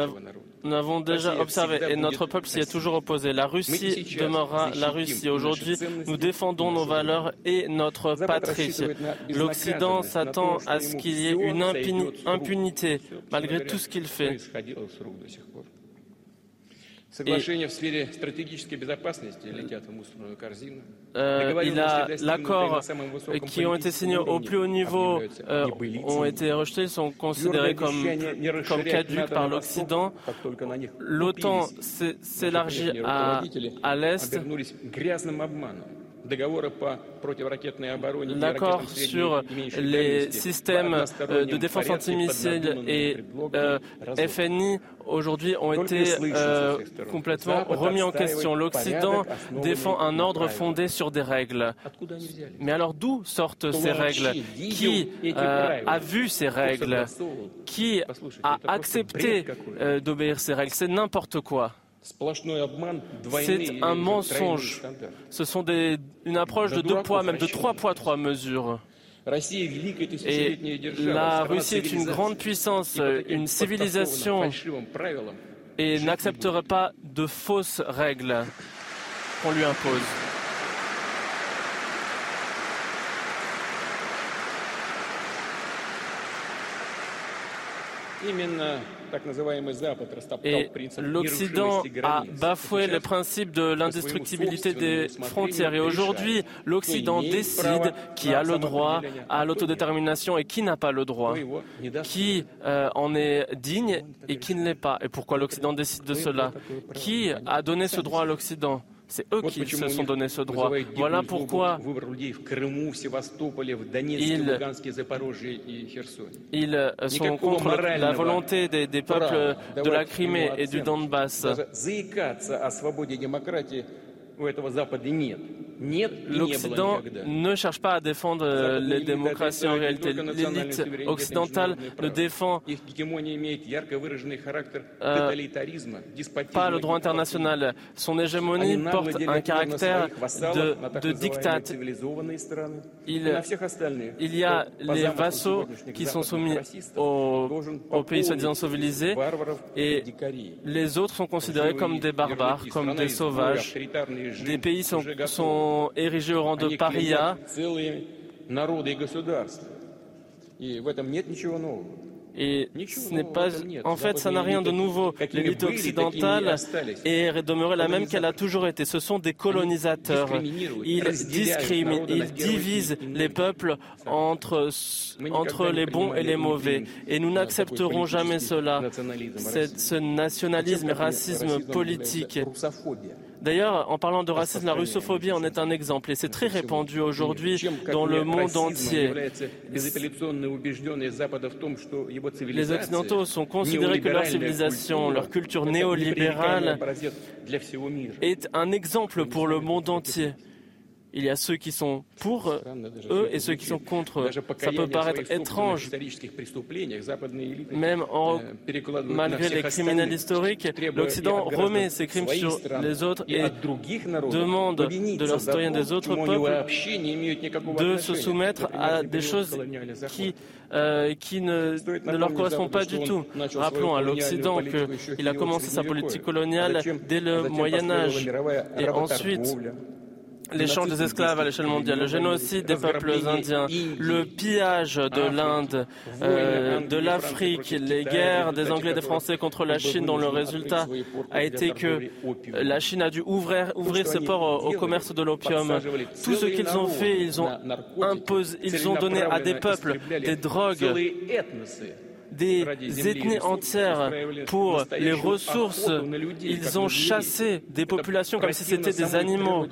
l'avons déjà observé et notre peuple s'y est toujours opposé. La Russie demeurera la Russie. Aujourd'hui, nous défendons nos valeurs et notre patrie. L'Occident s'attend à ce qu'il y ait une impunité malgré tout ce qu'il fait. A l'accord qui ont été signés au plus haut niveau euh, ont été rejetés, sont considérés comme, comme caducs par l'Occident. L'OTAN s'élargit à, à l'Est. L'accord sur les systèmes euh, de défense antimissile et euh, FNI aujourd'hui ont été euh, complètement remis en question. L'Occident défend un ordre fondé sur des règles. Mais alors d'où sortent ces règles? Qui a vu ces règles? Qui a accepté d'obéir ces règles? C'est n'importe quoi. C'est un mensonge. Ce sont des, une approche de deux poids, même de trois poids, trois mesures. Et la Russie est une grande puissance, une civilisation, et n'accepterait pas de fausses règles qu'on lui impose. Et l'Occident a bafoué le principe de l'indestructibilité des frontières. Et aujourd'hui, l'Occident décide qui a le droit à l'autodétermination et qui n'a pas le droit, qui euh, en est digne et qui ne l'est pas? Et pourquoi l'Occident décide de cela? Qui a donné ce droit à l'Occident? C'est eux qui se sont donné ce droit. Voilà pourquoi ils, ils sont contre la volonté des, des peuples de la Crimée et du Donbass. L'Occident ne cherche pas à défendre euh, les démocraties en réalité. L'élite occidentale ne défend euh, pas le droit international. Son hégémonie porte un caractère de, de diktat. Il, il, y a les vassaux qui sont soumis aux, aux pays soi-disant civilisés et les autres sont considérés comme des barbares, comme des sauvages. Des pays sont, sont érigés au rang de paria. Et ce n'est pas, en fait, ça n'a rien de nouveau. L'élite occidentale est demeurée la même qu'elle a toujours été. Ce sont des colonisateurs. Ils discriminent, ils divisent les peuples entre, entre les bons et les mauvais. Et nous n'accepterons jamais cela. ce nationalisme et racisme politique. D'ailleurs, en parlant de racisme, la russophobie en est un exemple et c'est très répandu aujourd'hui dans le monde entier. Les Occidentaux sont considérés que leur civilisation, leur culture néolibérale est un exemple pour le monde entier. Il y a ceux qui sont pour eux et ceux qui sont contre. Eux. Ça peut paraître étrange, même en, malgré les criminels historiques, l'Occident remet ses crimes sur les autres et demande de leurs citoyens des autres peuples de se soumettre à des choses qui, euh, qui ne, ne, leur correspondent pas du tout. Rappelons à l'Occident qu'il a commencé sa politique coloniale dès le Moyen Âge. et ensuite l'échange des esclaves à l'échelle mondiale, le génocide des peuples indiens, le pillage de l'Inde, euh, de l'Afrique, les guerres des Anglais et des Français contre la Chine, dont le résultat a été que la Chine a dû ouvrir, ouvrir ses ports au, commerce de l'opium. Tout ce qu'ils ont fait, ils ont imposé, ils ont donné à des peuples des drogues des ethnies entières pour les ressources. Ils ont chassé des populations comme si c'était des animaux.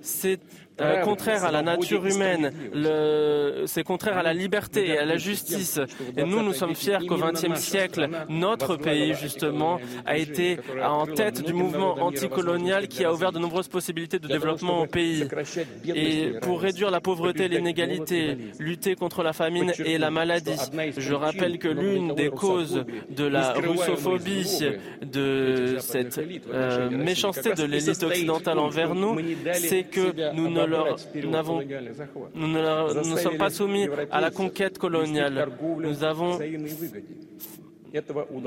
C'est euh, contraire à la nature humaine, c'est contraire à la liberté et à la justice. Et nous, nous sommes fiers qu'au XXe siècle, notre pays, justement, a été en tête du mouvement anticolonial qui a ouvert de nombreuses possibilités de développement au pays. Et pour réduire la pauvreté et l'inégalité, lutter contre la famine et la maladie. Je rappelle que l'une des causes de la russophobie, de cette euh, méchanceté de l'élite occidentale envers nous, c'est que nous ne nous ne, sommes pas soumis à la conquête coloniale. Nous avons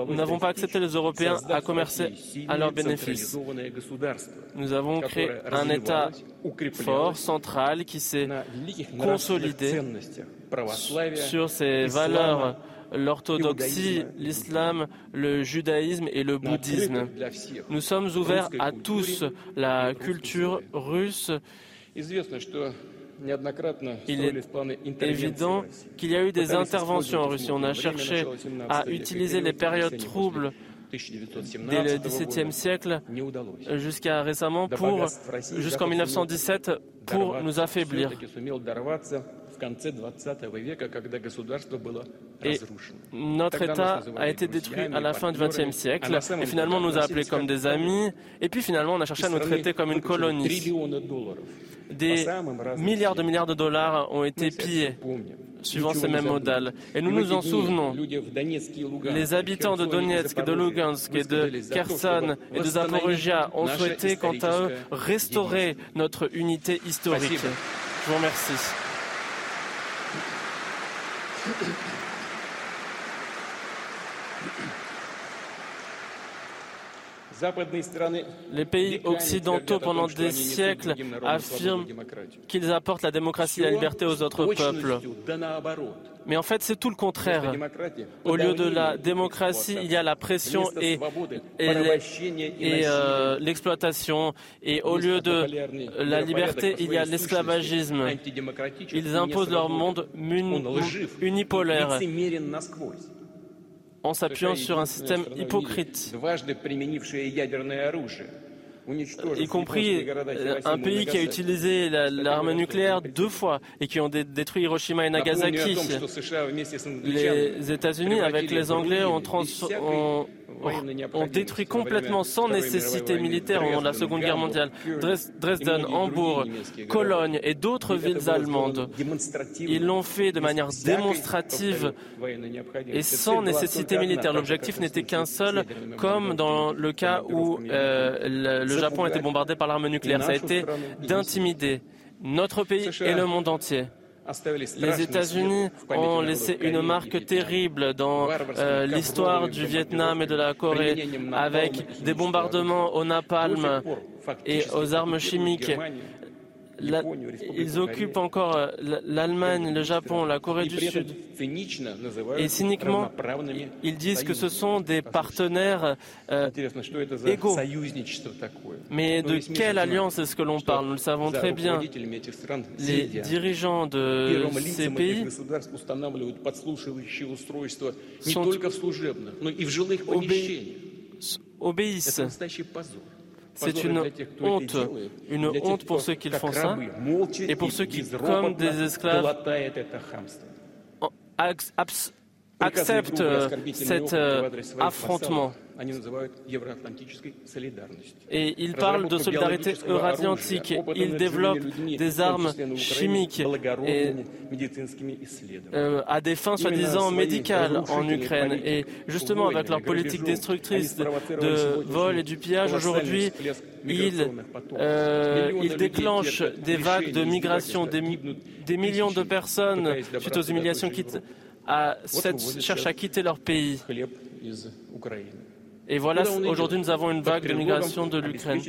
nous n'avons pas accepté les Européens à commercer à leur bénéfice. Nous avons créé un État fort, central, qui s'est consolidé sur ses valeurs l'orthodoxie, l'islam, le judaïsme et le bouddhisme. Nous sommes ouverts à tous. La culture russe il est évident qu'il y a eu des interventions en Russie. On a cherché à utiliser les périodes troubles dès le XVIIe siècle jusqu'à récemment pour jusqu'en 1917 pour nous affaiblir. Et notre État a été détruit à la fin du XXe siècle et finalement on nous a appelés comme des amis et puis finalement on a cherché à nous traiter comme une colonie. Des milliards de milliards de dollars ont été pillés suivant ces mêmes modales. Et nous nous en souvenons. Les habitants de Donetsk, de Lugansk et de Kherson et de Zaporizhia ont souhaité, quant à eux, restaurer notre unité historique. Je vous remercie. Thank you. Les pays occidentaux, pendant des siècles, affirment qu'ils apportent la démocratie et la liberté aux autres peuples. Mais en fait, c'est tout le contraire. Au lieu de la démocratie, il y a la pression et, euh, l'exploitation. Et au lieu de la liberté, il y a l'esclavagisme. Ils imposent leur monde unipolaire en s'appuyant sur un système hypocrite y compris euh, un pays qui a utilisé l'arme nucléaire deux fois et qui ont détruit Hiroshima et Nagasaki. Les États-Unis, avec les Anglais, ont, ont, détruit complètement sans nécessité militaire au moment de la Seconde Guerre mondiale Dresden, Hambourg, Cologne et d'autres villes allemandes. Ils l'ont fait de manière démonstrative et sans nécessité militaire. L'objectif n'était qu'un seul, comme dans le cas où euh, le le Japon a été bombardé par l'arme nucléaire. Ça a été d'intimider notre pays et le monde entier. Les États-Unis ont laissé une marque terrible dans euh, l'histoire du Vietnam et de la Corée, avec des bombardements au napalm et aux armes chimiques ils occupent encore euh, l'Allemagne, le Japon, la Corée du Sud. Et cyniquement, ils disent que ce sont des partenaires euh, égaux. Mais de quelle alliance est-ce que l'on parle Nous le savons très bien. Les dirigeants de ces pays obéissent c'est une honte, une honte pour ceux qui font ça. et pour ceux qui, comme des esclaves, acceptent cet euh, affrontement. Et il parle de solidarité euro-atlantique. Il développe des armes chimiques euh, à des fins soi-disant médicales en Ukraine. Et justement, avec leur politique destructrice de, vol et du pillage, aujourd'hui, ils, euh, déclenchent des vagues de migration, des, des millions de personnes, suite aux humiliations, quittent, à, cherchent à quitter leur pays. Et voilà, aujourd'hui, nous avons une vague de migration de l'Ukraine.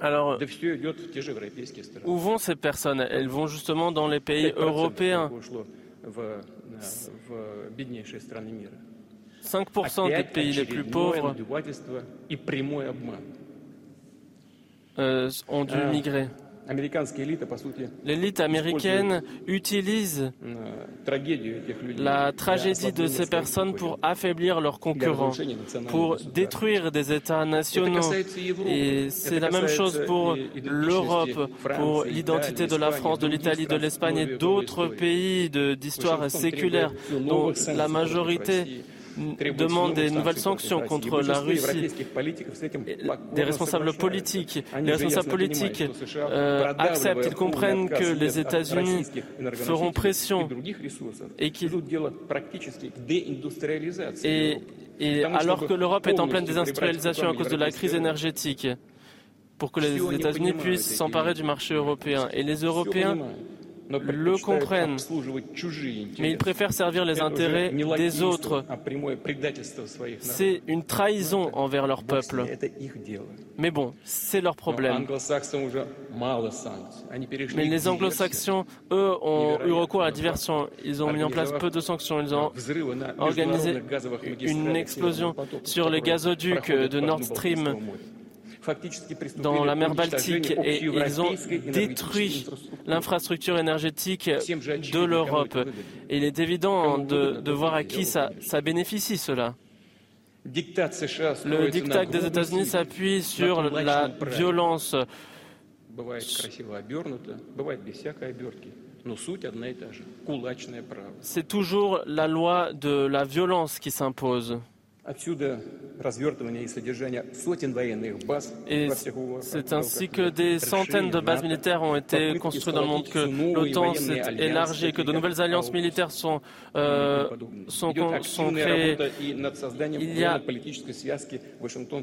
Alors, où vont ces personnes? Elles vont justement dans les pays européens. 5% des pays les plus pauvres euh, ont dû migrer. L'élite américaine utilise la tragédie de ces personnes pour affaiblir leurs concurrents, pour détruire des États nationaux. Et c'est la même chose pour l'Europe, pour l'identité de la France, de l'Italie, de l'Espagne et d'autres pays d'histoire séculaire. dont la majorité demande des nouvelles sanctions contre la Russie, des responsables politiques. Les responsables politiques euh, acceptent, ils comprennent que les États-Unis feront pression et qu'ils et, et alors que l'Europe est en pleine désindustrialisation à cause de la crise énergétique, pour que les États-Unis puissent s'emparer du marché européen. Et les Européens le comprennent, mais ils préfèrent servir les intérêts des autres. C'est une trahison envers leur peuple. Mais bon, c'est leur problème. Mais les anglo-saxons, eux, ont eu recours à la diversion. Ils ont mis en place peu de sanctions. Ils ont organisé une explosion sur les gazoducs de Nord Stream dans la mer Baltique et ils ont détruit l'infrastructure énergétique de l'Europe. Il est évident de, voir à qui ça, ça bénéficie cela. Le diktat des États-Unis s'appuie sur la violence. C'est toujours la loi de la violence qui s'impose. Et c'est ainsi que des centaines de bases militaires ont été construites dans le monde, que l'OTAN s'est élargie, que de nouvelles alliances militaires sont, euh, sont, sont créées. Il y a,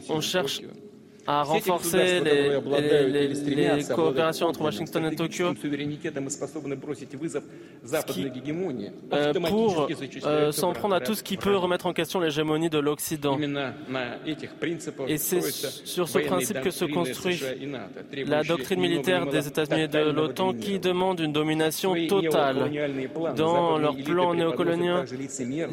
on cherche à renforcer les, coopérations entre Washington et Tokyo euh, pour euh, s'en prendre à tout ce qui peut remettre en question l'hégémonie de l'Occident. Et c'est sur ce principe que se construit la doctrine militaire des États-Unis et de l'OTAN qui demande une domination totale. Dans leur plan néocolonien,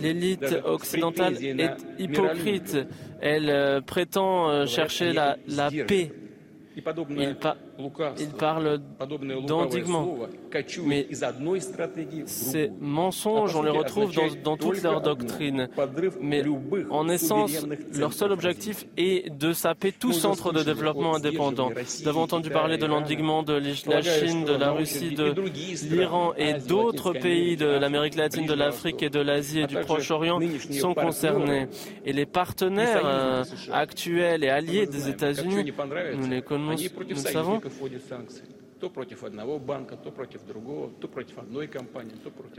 l'élite occidentale est hypocrite. Elle euh, prétend chercher la, la paix. Il, il parle d'endiguement. Mais ces mensonges, on les retrouve dans, dans toute leur doctrine. Mais en essence, leur seul objectif est de saper tout centre de développement indépendant. Nous avons entendu parler de l'endiguement de la Chine, de la Russie, de l'Iran et d'autres pays de l'Amérique latine, de l'Afrique et de l'Asie et du Proche-Orient sont concernés. Et les partenaires euh, actuels et alliés des États-Unis, nous les connaissons, nous le savons,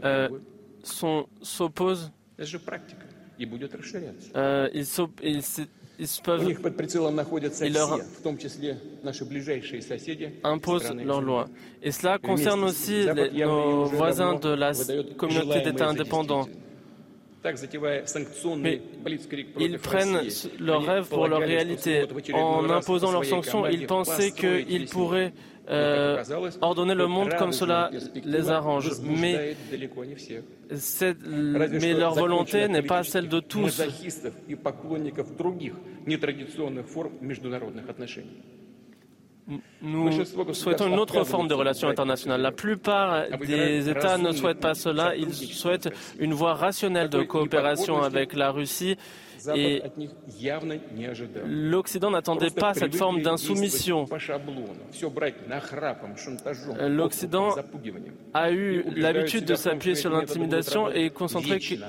euh, s'opposent. Euh, ils, ils, ils peuvent, ils leur imposent leurs lois. Et cela concerne aussi les, nos voisins de la communauté d'États indépendants. Mais ils prennent leurs rêves pour leur réalité. En imposant leurs sanctions, ils pensaient qu'ils pourraient euh, ordonner le monde comme cela les arrange. Mais, mais leur volonté n'est pas celle de tous. Nous souhaitons une autre forme de relation internationale. La plupart des États ne souhaitent pas cela. Ils souhaitent une voie rationnelle de coopération avec la Russie. Et l'Occident n'attendait pas cette forme d'insoumission. L'Occident a eu l'habitude de s'appuyer sur l'intimidation et,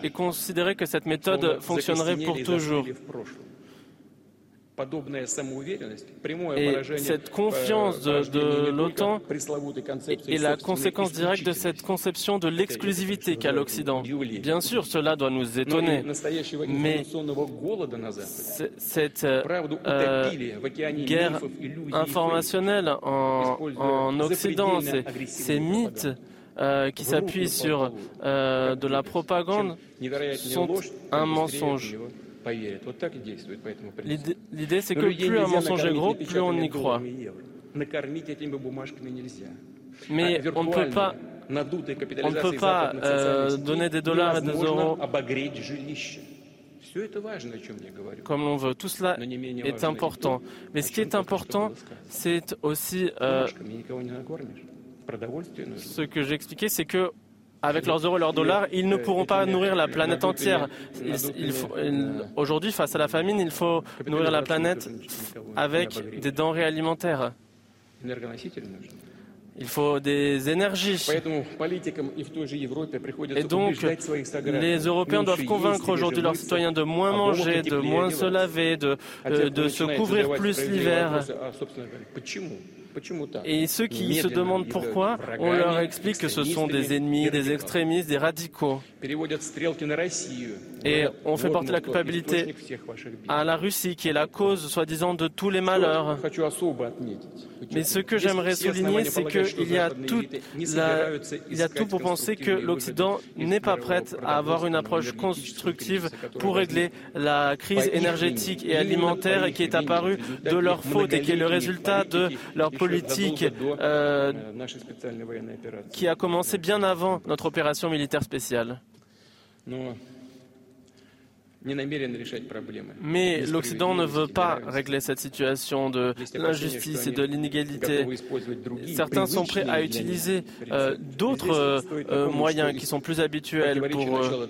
et considérer que cette méthode fonctionnerait pour toujours. Et cette confiance de, l'OTAN est la conséquence directe de cette conception de l'exclusivité qu'a l'Occident. Bien sûr, cela doit nous étonner, mais cette euh, guerre informationnelle en, Occident, ces, mythes euh, qui s'appuient sur euh, de la propagande sont un mensonge. L'idée, c'est que plus un mensonge est gros, plus on y croit. Mais on ne peut pas, on ne peut pas euh, donner des dollars et des euros. comme l'on veut. Tout cela est important. Mais ce qui est important, c'est aussi euh, ce que j'ai expliqué, c'est que avec leurs euros et leurs dollars, ils ne pourront pas nourrir la planète entière. Aujourd'hui, face à la famine, il faut nourrir la planète avec des denrées alimentaires. Il faut des énergies. Et donc, les Européens doivent convaincre aujourd'hui leurs citoyens de moins manger, de moins se laver, de, euh, de se couvrir plus l'hiver. Et ceux qui se demandent pourquoi, on leur explique que ce sont des ennemis, des extrémistes, des radicaux. Et on fait porter la culpabilité à la Russie, qui est la cause, soi-disant, de tous les malheurs. Mais ce que j'aimerais souligner, c'est qu'il y, a tout il y a tout pour penser que l'Occident n'est pas prêt à avoir une approche constructive pour régler la crise énergétique et alimentaire qui est apparue de leur faute et qui est le résultat de leur politique euh, qui a commencé bien avant notre opération militaire spéciale. Mais l'Occident ne veut pas régler cette situation de l'injustice et de l'inégalité. Certains sont prêts à utiliser euh, d'autres euh, moyens qui sont plus habituels pour, euh,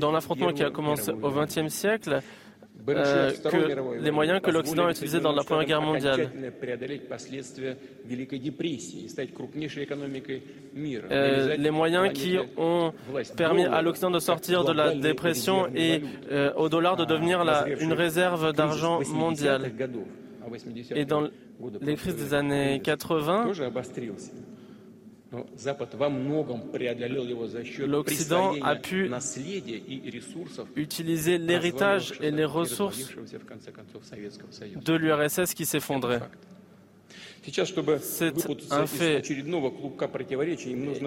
dans l'affrontement qui a commencé au XXe siècle. Euh, que les moyens que l'Occident a utilisés dans la Première Guerre mondiale. Euh, les moyens qui ont permis à l'Occident de sortir de la dépression et euh, au dollar de devenir la, une réserve d'argent mondiale. Et dans les crises des années 80, L'Occident a pu utiliser l'héritage et les ressources de l'URSS qui s'effondrait. C'est un fait.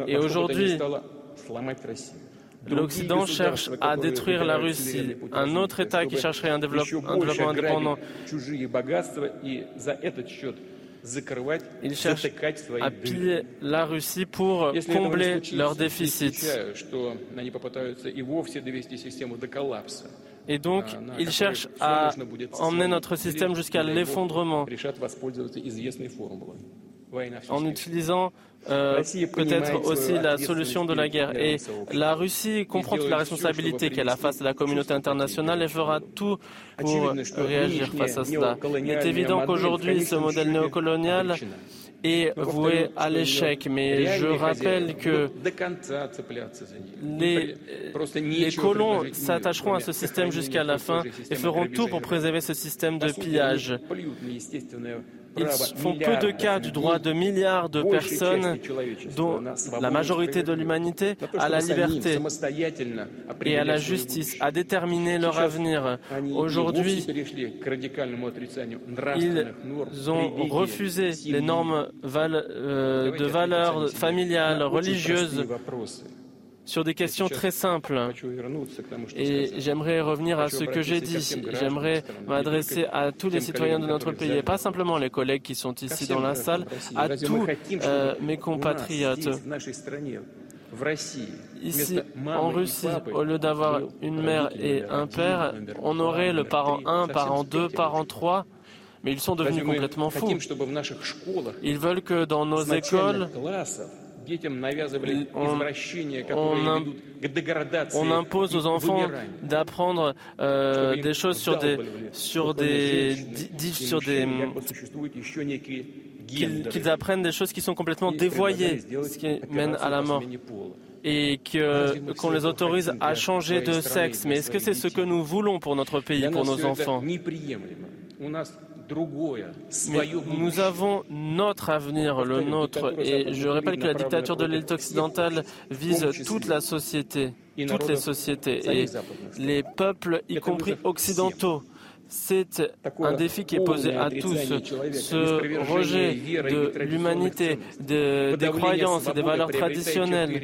Et aujourd'hui, l'Occident cherche à détruire la Russie, un autre État qui chercherait un développement, un développement indépendant. Ils cherchent à piller la Russie pour combler leurs déficits. Et donc, ils cherchent à emmener notre système jusqu'à l'effondrement. en utilisant euh, peut-être aussi la solution de la guerre. Et la Russie comprend toute la responsabilité qu'elle a face à la communauté internationale et fera tout pour réagir face à cela. Il est évident qu'aujourd'hui, ce modèle néocolonial est voué à l'échec, mais je rappelle que les, les colons s'attacheront à ce système jusqu'à la fin et feront tout pour préserver ce système de pillage. Ils font peu de cas du droit de milliards de personnes, dont la majorité de l'humanité, à la liberté et à la justice, à déterminer leur avenir. Aujourd'hui, ils ont refusé les normes euh, de valeurs familiales, religieuses sur des questions très simples. Et j'aimerais revenir à ce que j'ai dit. J'aimerais m'adresser à tous les citoyens de notre pays, et pas simplement les collègues qui sont ici dans la salle, à tous euh, mes compatriotes. Ici, en Russie, au lieu d'avoir une mère et un père, on aurait le parent 1, parent 2, parent 3, mais ils sont devenus complètement fous. Ils veulent que dans nos écoles, on, impose aux enfants d'apprendre euh, des choses sur des sur des sur des qu'ils apprennent des choses qui sont complètement dévoyées, ce qui mène à la mort. et qu'on les autorise à changer de sexe. Mais est-ce que c'est ce que nous voulons pour notre pays, pour nos enfants? Mais nous avons notre avenir, le nôtre, et je rappelle que la dictature de l'élite occidentale vise toute la société, toutes les sociétés, et les peuples, y compris occidentaux. C'est un défi qui est posé à tous. Ce rejet de l'humanité, des croyances et des valeurs traditionnelles,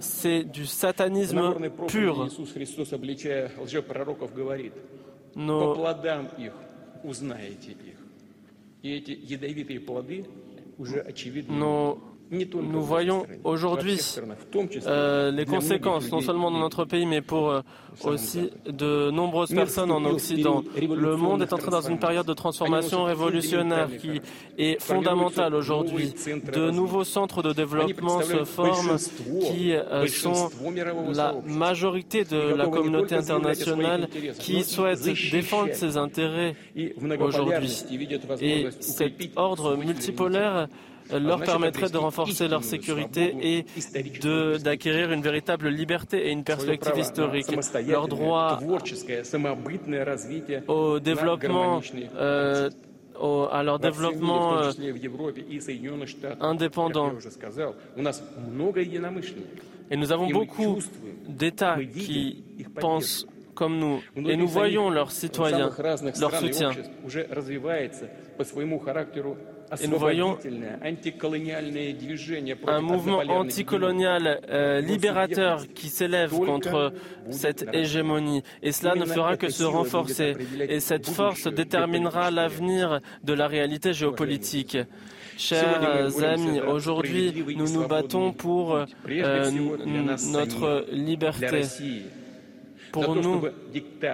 c'est du satanisme pur. Но... По плодам их узнаете их. И эти ядовитые плоды уже очевидны. Но nous voyons aujourd'hui euh, les conséquences, non seulement dans notre pays, mais pour euh, aussi de nombreuses personnes en Occident. Le monde est entré dans une période de transformation révolutionnaire qui est fondamentale aujourd'hui. De nouveaux centres de développement se forment qui euh, sont la majorité de la communauté internationale qui souhaite défendre ses intérêts aujourd'hui. Et cet ordre multipolaire leur permettrait de renforcer leur sécurité et d'acquérir une véritable liberté et une perspective historique. Leur droit au développement euh, à leur développement euh, indépendant. Et nous avons beaucoup d'États qui pensent comme nous, et nous voyons leurs citoyens, leur soutien. Et nous voyons un mouvement anticolonial euh, libérateur qui s'élève contre cette hégémonie. Et cela ne fera que se renforcer. Et cette force déterminera l'avenir de la réalité géopolitique. Chers amis, aujourd'hui, nous nous battons pour euh, notre liberté pour nous,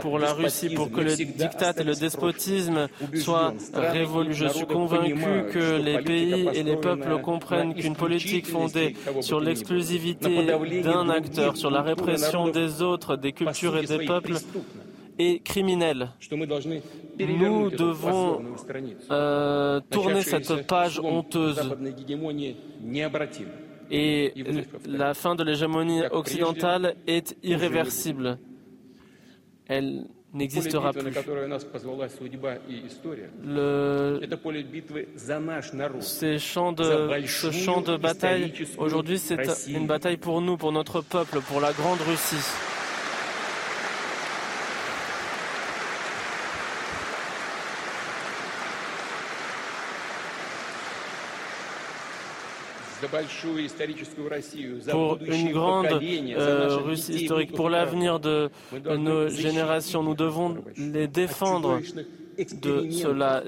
pour la Russie, pour que le diktat et le despotisme soient révolus. Je suis convaincu que les pays et les peuples comprennent qu'une politique fondée sur l'exclusivité d'un acteur, sur la répression des autres, des cultures et des peuples, est criminelle. Nous devons euh, tourner cette page honteuse. Et la fin de l'hégémonie occidentale est irréversible elle n'existera plus. Le... Ces champs de... Ce champ de bataille, aujourd'hui, c'est une bataille pour nous, pour notre peuple, pour la grande Russie. Pour une grande euh, Russie historique, pour l'avenir de nos générations. Nous devons les défendre de cela,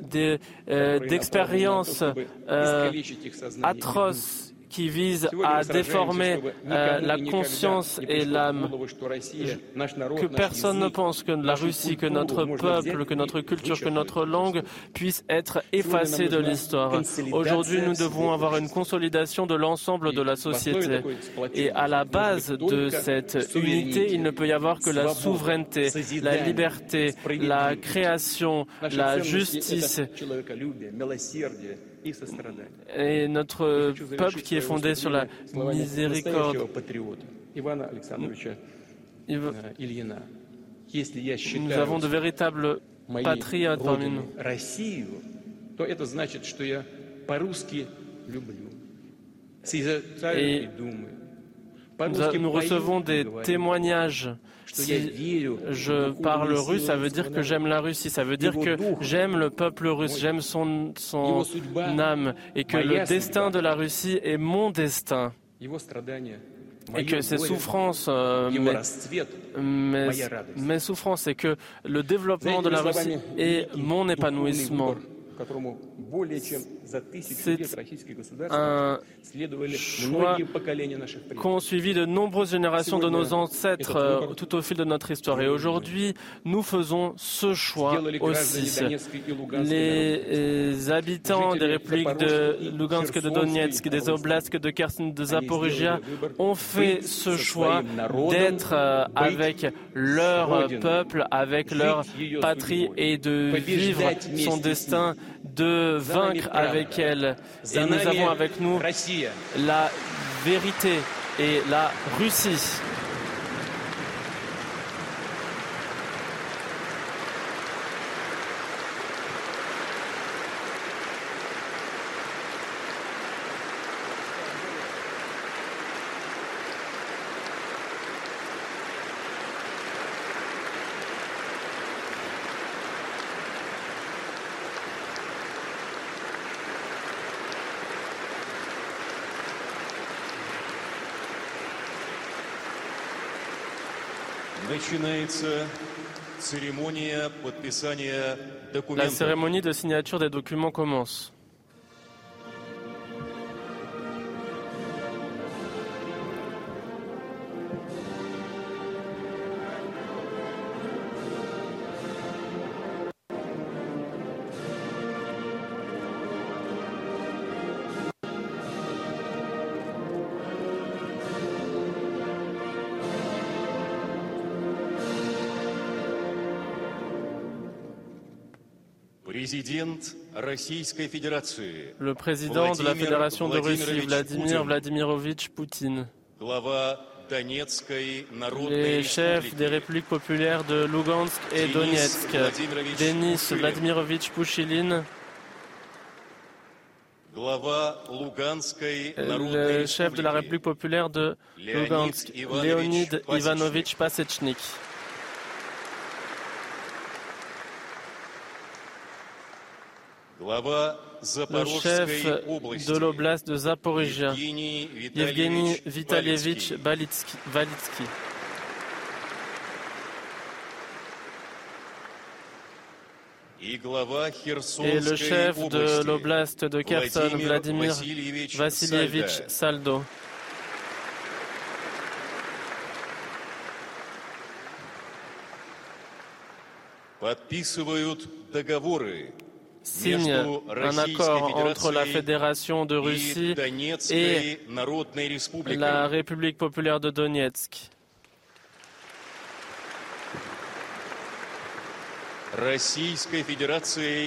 euh, d'expériences euh, atroces qui vise à déformer euh, la conscience et l'âme. Que personne ne pense que la Russie, que notre peuple, que notre culture, que notre langue puisse être effacée de l'histoire. Aujourd'hui, nous devons avoir une consolidation de l'ensemble de la société. Et à la base de cette unité, il ne peut y avoir que la souveraineté, la liberté, la création, la justice et notre peuple qui est fondé sur la miséricorde. Nous avons de véritables patriotes parmi nous. Et nous recevons des témoignages si je parle russe, ça veut dire que j'aime la Russie, ça veut dire que j'aime le peuple russe, j'aime son, son âme, et que le destin de la Russie est mon destin. Et que ses souffrances, euh, mes, souffrances, et que le développement de la Russie est mon épanouissement. C'est un choix qu'ont suivi de nombreuses générations de nos ancêtres euh, tout au fil de notre histoire. Et aujourd'hui, nous faisons ce choix aussi. Les euh, habitants des républiques de Lugansk, de Donetsk, des oblasts de Kherson, de Zaporizhia ont fait ce choix d'être euh, avec leur peuple, avec leur patrie et de vivre son destin de vaincre avec elle. Et nous avons avec nous la vérité et la Russie. La cérémonie de signature des documents commence. Le président de la Fédération de Russie, Vladimir Vladimirovitch Poutine, les chefs des républiques populaires de Lugansk et Donetsk, Denis Vladimirovitch Pouchilin, le chef de la République populaire de Lugansk, Leonid Ivanovich Pasechnik. Le chef de l'oblast de Zaporizhia, Yevgeny Vitalievich Valitsky. Et le chef de l'oblast de Kherson, Vladimir Vassilievich Saldo. Signe un accord entre la Fédération de Russie et la République populaire de Donetsk.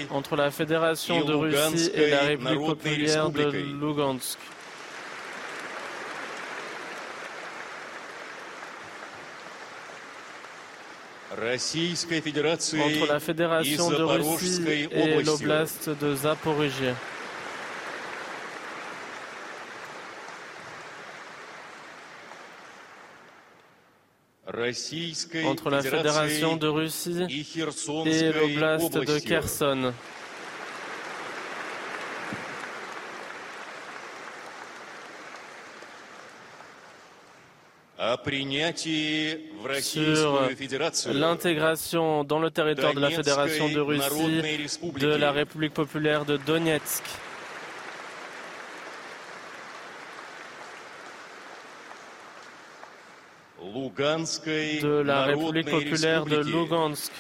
entre la Fédération de Russie et la République populaire de Lugansk. Entre la Fédération de Russie et l'oblast de Zaporizhia. entre la Fédération de Russie et l'oblast de Kherson. Sur l'intégration dans le territoire de la Fédération de Russie de la République populaire de Donetsk. de la République populaire de Lugansk.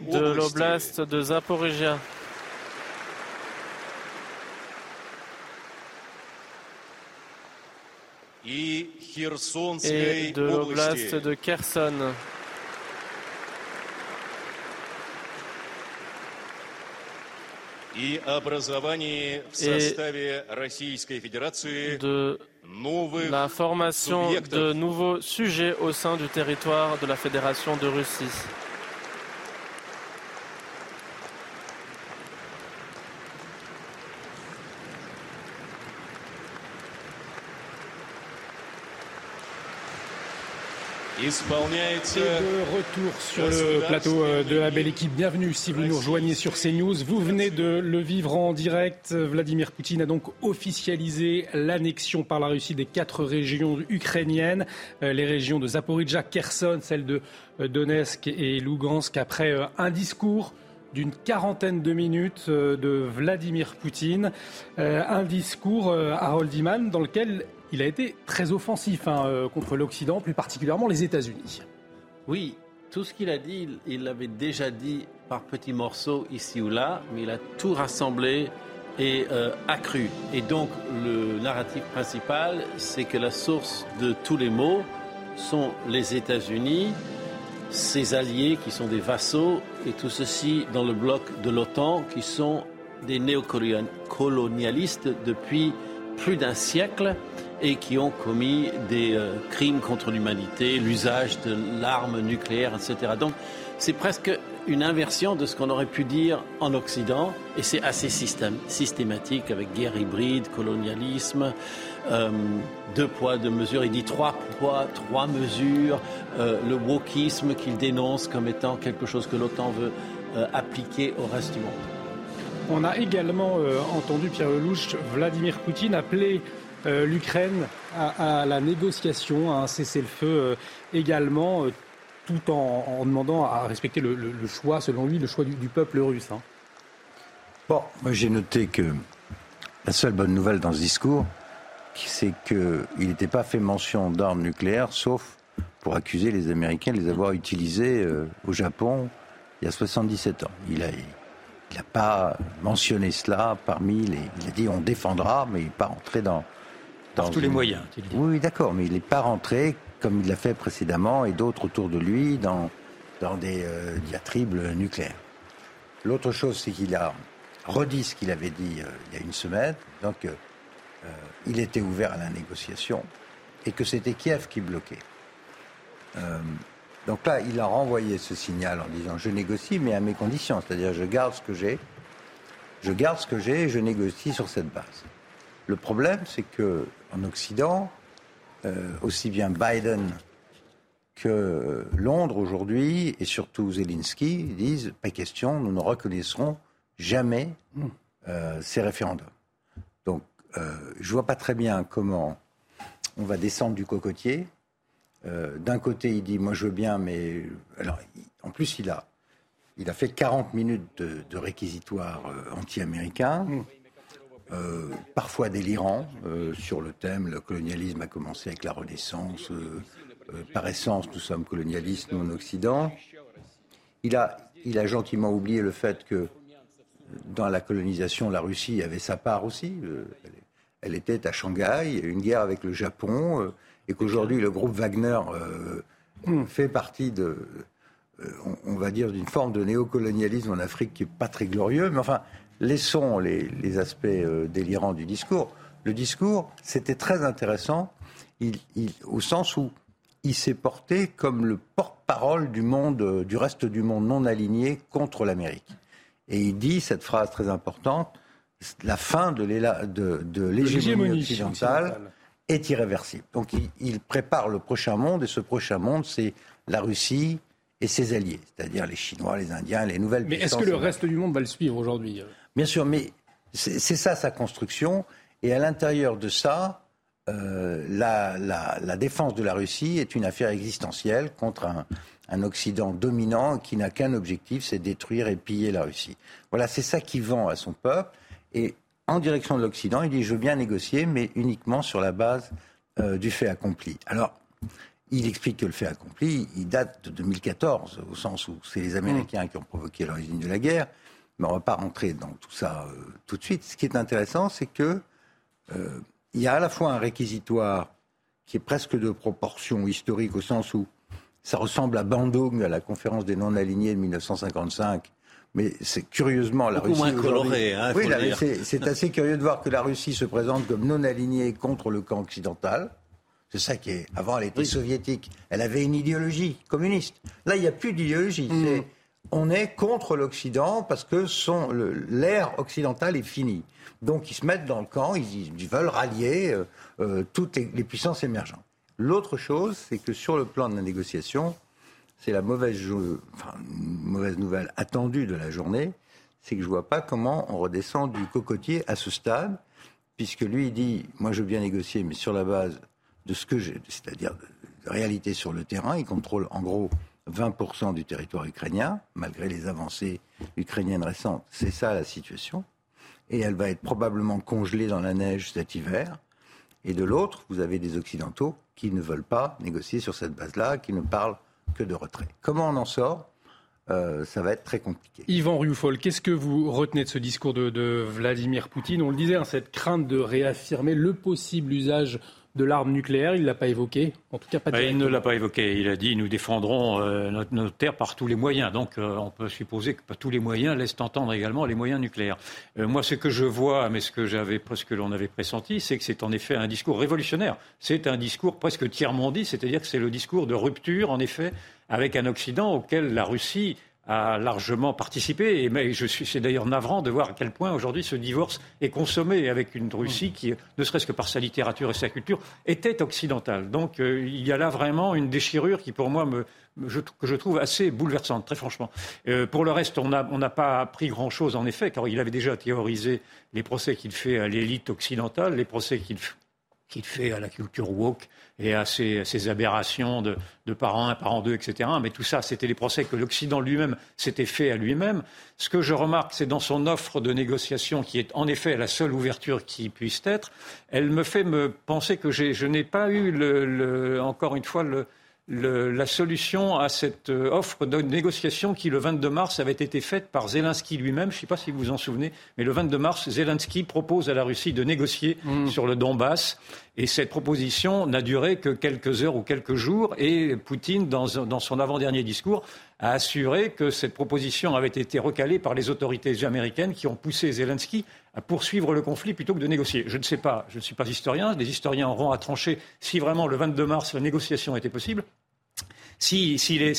de l'oblast de Zaporizhia. Et de l'oblast de Kherson. et de la formation de nouveaux sujets au sein du territoire de la Fédération de Russie. Et de retour sur le plateau euh, de la belle équipe. Bienvenue si vous nous rejoignez sur CNews. Vous venez de le vivre en direct. Vladimir Poutine a donc officialisé l'annexion par la Russie des quatre régions ukrainiennes, euh, les régions de Zaporizhia, Kherson, celles de euh, Donetsk et Lugansk, après un discours d'une quarantaine de minutes de Vladimir Poutine. Un discours, Harold Iman, dans lequel il a été très offensif hein, euh, contre l'Occident, plus particulièrement les États-Unis. Oui, tout ce qu'il a dit, il l'avait déjà dit par petits morceaux ici ou là, mais il a tout rassemblé et euh, accru. Et donc le narratif principal, c'est que la source de tous les maux sont les États-Unis, ses alliés qui sont des vassaux, et tout ceci dans le bloc de l'OTAN qui sont des néocolonialistes depuis plus d'un siècle et qui ont commis des euh, crimes contre l'humanité, l'usage de l'arme nucléaire, etc. Donc c'est presque une inversion de ce qu'on aurait pu dire en Occident, et c'est assez systématique avec guerre hybride, colonialisme, euh, deux poids, deux mesures. Il dit trois poids, trois mesures, euh, le wokisme qu'il dénonce comme étant quelque chose que l'OTAN veut appliquer au reste du monde. On a également entendu Pierre Lelouch, Vladimir Poutine appeler l'Ukraine à, la négociation, à un cessez-le-feu euh, également, euh, tout en, demandant à respecter le, choix, selon lui, le choix du, peuple russe. Hein. Bon, moi j'ai noté que la seule bonne nouvelle dans ce discours, c'est qu'il n'était pas fait mention d'armes nucléaires, sauf pour accuser les Américains de les avoir utilisées au Japon il y a 77 ans. Il il n'a pas mentionné cela parmi les. Il a dit on défendra, mais il n'est pas entré dans, Par tous les moyens. Oui, d'accord, mais il n'est pas rentré comme il l'a fait précédemment et d'autres autour de lui dans, dans des euh, diatribes nucléaires. L'autre chose, c'est qu'il a redit ce qu'il avait dit euh, il y a une semaine, donc euh, il était ouvert à la négociation et que c'était Kiev qui bloquait. donc là, il a renvoyé ce signal en disant je négocie, mais à mes conditions, c'est-à-dire je garde ce que j'ai, je garde ce que j'ai et je négocie sur cette base. Le problème, c'est que en Occident, aussi bien Biden que Londres aujourd'hui et surtout Zelensky disent pas question, nous ne reconnaîtrons jamais euh, ces référendums. Donc, euh, je vois pas très bien comment on va descendre du cocotier. Euh, d'un côté, il dit moi je veux bien, mais alors en plus il a il a fait 40 minutes de, de réquisitoire anti-américain. Mm. Parfois délirant sur le thème le colonialisme a commencé avec la Renaissance, euh, par essence, nous sommes colonialistes, nous en Occident. Il a, il a gentiment oublié le fait que dans la colonisation, la Russie avait sa part aussi. Euh, elle était à Shanghai, une guerre avec le Japon, euh, et qu'aujourd'hui le groupe Wagner fait partie de, on, va dire, d'une forme de néocolonialisme en Afrique qui n'est pas très glorieux. Mais enfin, laissons les, aspects délirants du discours. Le discours, c'était très intéressant, il, au sens où il s'est porté comme le porte-parole du monde, euh, du reste du monde non aligné contre l'Amérique. Et il dit cette phrase très importante la fin de l'hégémonie occidentale est irréversible. Donc il, prépare le prochain monde, et ce prochain monde, c'est la Russie et ses alliés, c'est-à-dire les Chinois, les Indiens, les nouvelles Mais est-ce que le reste du monde va le suivre aujourd'hui Bien sûr, mais c'est ça sa construction. Et à l'intérieur de ça, euh, la, défense de la Russie est une affaire existentielle contre un, Occident dominant qui n'a qu'un objectif, c'est détruire et piller la Russie. Voilà, c'est ça qui vend à son peuple. Et en direction de l'Occident, il dit je veux bien négocier, mais uniquement sur la base euh, du fait accompli. Alors, il explique que le fait accompli, il date de 2014, au sens où c'est les Américains qui ont provoqué l'origine de la guerre. Mais on ne va pas rentrer dans tout ça euh, tout de suite. Ce qui est intéressant, c'est que il y a à la fois un réquisitoire qui est presque de proportion historique au sens où ça ressemble à Bandung, à la conférence des non-alignés de 1955. Mais c'est curieusement la Russie. Moins coloré, hein, oui, c'est assez curieux de voir que la Russie se présente comme non-alignée contre le camp occidental. C'est ça qui est. Avant, elle était soviétique. Elle avait une idéologie communiste. Là, il n'y a plus d'idéologie. Mm. On est contre l'Occident parce que l'ère occidentale est finie. Donc ils se mettent dans le camp, ils, veulent rallier euh, euh, toutes les, puissances émergentes. L'autre chose, c'est que sur le plan de la négociation, c'est la mauvaise, mauvaise nouvelle attendue de la journée, c'est que je ne vois pas comment on redescend du cocotier à ce stade, puisque lui il dit, moi je veux bien négocier, mais sur la base de ce que j'ai, c'est-à-dire de réalité sur le terrain, il contrôle en gros 20% du territoire ukrainien, malgré les avancées ukrainiennes récentes. C'est ça la situation et elle va être probablement congelée dans la neige cet hiver. Et de l'autre, vous avez des Occidentaux qui ne veulent pas négocier sur cette base-là, qui ne parlent que de retrait. Comment on en sort? Euh, ça va être très compliqué. Yvan Rioufol, qu'est-ce que vous retenez de ce discours de, Vladimir Poutine? On le disait, hein, cette crainte de réaffirmer le possible usage de l'arme nucléaire, il ne l'a pas évoqué, en tout cas pas Il ne l'a pas évoqué, il a dit nous défendrons euh, notre, terre par tous les moyens. Donc euh, on peut supposer que tous les moyens laissent entendre également les moyens nucléaires. Euh, moi ce que je vois, mais ce que j'avais presque l'on avait pressenti, c'est que c'est en effet un discours révolutionnaire. C'est un discours presque tiers-mondiste, c'est-à-dire que c'est le discours de rupture en effet avec un Occident auquel la Russie a largement participé. Et mais je suis, c'est d'ailleurs navrant de voir à quel point aujourd'hui ce divorce est consommé avec une Russie qui, ne serait-ce que par sa littérature et sa culture, était occidentale. Donc euh, il y a là vraiment une déchirure qui, pour moi, me, je, que je trouve assez bouleversante, très franchement. Euh, pour le reste, on n'a pas appris grand-chose, en effet, car il avait déjà théorisé les procès qu'il fait à l'élite occidentale, les procès qu'il qu'il fait à la culture woke et à ces, aberrations de, de, parents un, parent deux, etc. Mais tout ça, c'était les procès que l'Occident lui-même s'était fait à lui-même. Ce que je remarque, c'est dans son offre de négociation, qui est en effet la seule ouverture qui puisse être, elle me fait me penser que je n'ai pas eu, le, encore une fois, le, la solution à cette euh, offre de négociation qui, le 22 mars, avait été faite par Zelensky lui-même. Je ne sais pas si vous vous en souvenez, mais le 22 mars, Zelensky propose à la Russie de négocier mm. sur le Donbass. Et cette proposition n'a duré que quelques heures ou quelques jours. Et Poutine, dans, dans son avant-dernier discours, a assuré que cette proposition avait été recalée par les autorités américaines qui ont poussé Zelensky à poursuivre le conflit plutôt que de négocier. Je ne sais pas, je ne suis pas historien, les historiens auront à trancher si vraiment le 22 mars la négociation était possible. Si,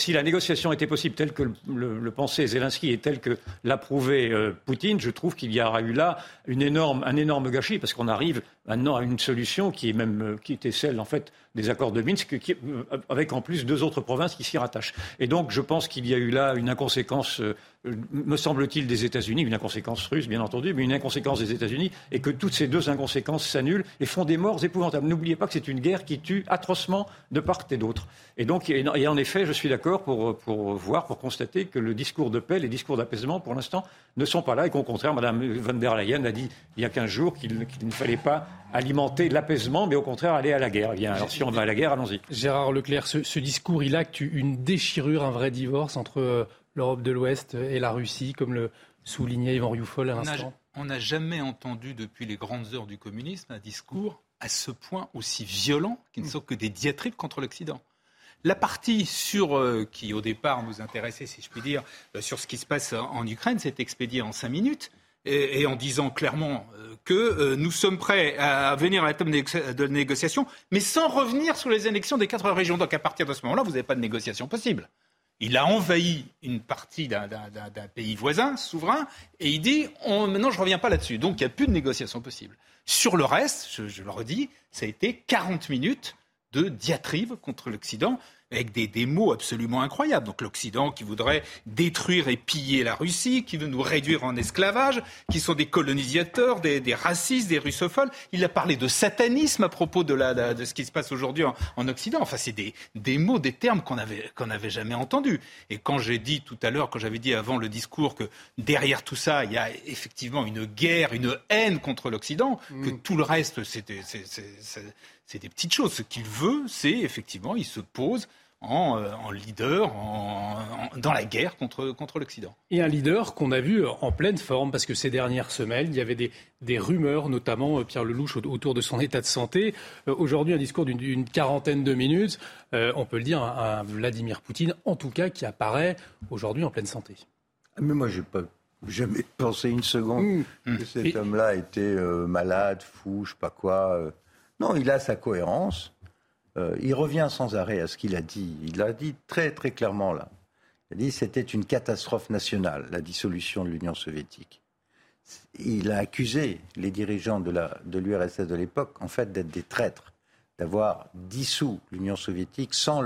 la négociation était possible telle que le, pensait Zelensky et telle que l'approuvait euh, Poutine, je trouve qu'il y aura eu là un énorme gâchis parce qu'on arrive maintenant à une solution qui est même euh, qui était celle en fait des accords de Minsk, euh, avec en plus deux autres provinces qui s'y rattachent. Et donc je pense qu'il y a eu là une inconséquence, me semble-t-il, des États-Unis, une inconséquence russe bien entendu, mais une inconséquence des États-Unis, et que toutes ces deux inconséquences s'annulent et font des morts épouvantables. N'oubliez pas que c'est une guerre qui tue atrocement de part et d'autre. Et donc, et en effet, je suis d'accord pour, pour voir, pour constater que le discours de paix, les discours d'apaisement, pour l'instant, ne sont pas là et qu'au contraire, Mme von der Leyen a dit il y a 15 jours qu'il ne fallait pas alimenter l'apaisement, mais au contraire aller à la guerre. Eh bien, alors si on va à la guerre, allons-y. Gérard Leclerc, ce, discours, il acte une déchirure, un vrai divorce entre euh, l'Europe de l'Ouest et la Russie, comme le soulignait Yvan Rioufol à l'instant. On n'a jamais entendu depuis les grandes heures du communisme un discours à ce point aussi violent qui ne sont que des diatribes contre l'Occident. La partie sur, euh, qui au départ nous intéressait, si je puis dire, euh, sur ce qui se passe en Ukraine, s'est expédiée en cinq minutes et, en disant clairement euh, que euh, nous sommes prêts à venir à la table de négociation, mais sans revenir sur les élections des quatre régions. Donc à partir de ce moment-là, vous n'avez pas de négociation possible. Il a envahi une partie d'un pays voisin, souverain, et il dit maintenant je ne reviens pas là-dessus. Donc il n'y a plus de négociation possible. Sur le reste, je, je le redis, ça a été 40 minutes de diatribe contre l'Occident avec des, mots absolument incroyables. Donc l'Occident qui voudrait détruire et piller la Russie, qui veut nous réduire en esclavage, qui sont des colonisateurs, des, racistes, des russophones. Il a parlé de satanisme à propos de, la, de ce qui se passe aujourd'hui en, Occident. Enfin, c'est des, des, mots, des termes qu'on n'avait qu'on avait jamais entendus. Et quand j'ai dit tout à l'heure, quand j'avais dit avant le discours que derrière tout ça, il y a effectivement une guerre, une haine contre l'Occident, que mm. tout le reste, c'était c'est des petites choses. Ce qu'il veut, c'est effectivement, il se pose en, euh, leader dans la guerre contre, contre l'Occident. Et un leader qu'on a vu en pleine forme, parce que ces dernières semaines, il y avait des, des rumeurs, notamment euh, Pierre Lelouch, autour de son état de santé. Euh, aujourd'hui, un discours d'une quarantaine de minutes, on peut le dire, un, Vladimir Poutine, en tout cas, qui apparaît aujourd'hui en pleine santé. Ah, mais moi, j'ai pas jamais pensé une seconde mmh. que cet homme-là était malade, fou, je sais pas quoi. Non, il a sa cohérence. Euh, il revient sans arrêt à ce qu'il a dit. Il l'a dit très très clairement là. Il a dit que c'était une catastrophe nationale, la dissolution de l'Union soviétique. Il a accusé les dirigeants de l'URSS de, de l'époque, en fait, d'être des traîtres, d'avoir dissous l'Union soviétique sans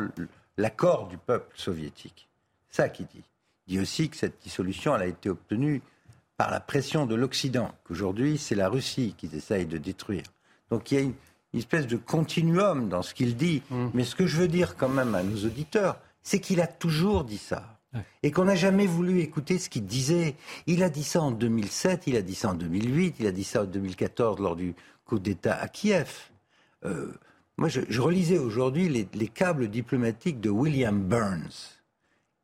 l'accord du peuple soviétique. Ça qu'il dit. Il dit aussi que cette dissolution, elle a été obtenue par la pression de l'Occident, qu'aujourd'hui, c'est la Russie qui essaye de détruire. Donc il y a une, une espèce de continuum dans ce qu'il dit. Mm. Mais ce que je veux dire quand même à nos auditeurs, c'est qu'il a toujours dit ça. Et qu'on n'a jamais voulu écouter ce qu'il disait. Il a dit ça en 2007, il a dit ça en 2008, il a dit ça en 2014 lors du coup d'État à Kiev. Euh, moi, je, relisais aujourd'hui les, câbles diplomatiques de William Burns,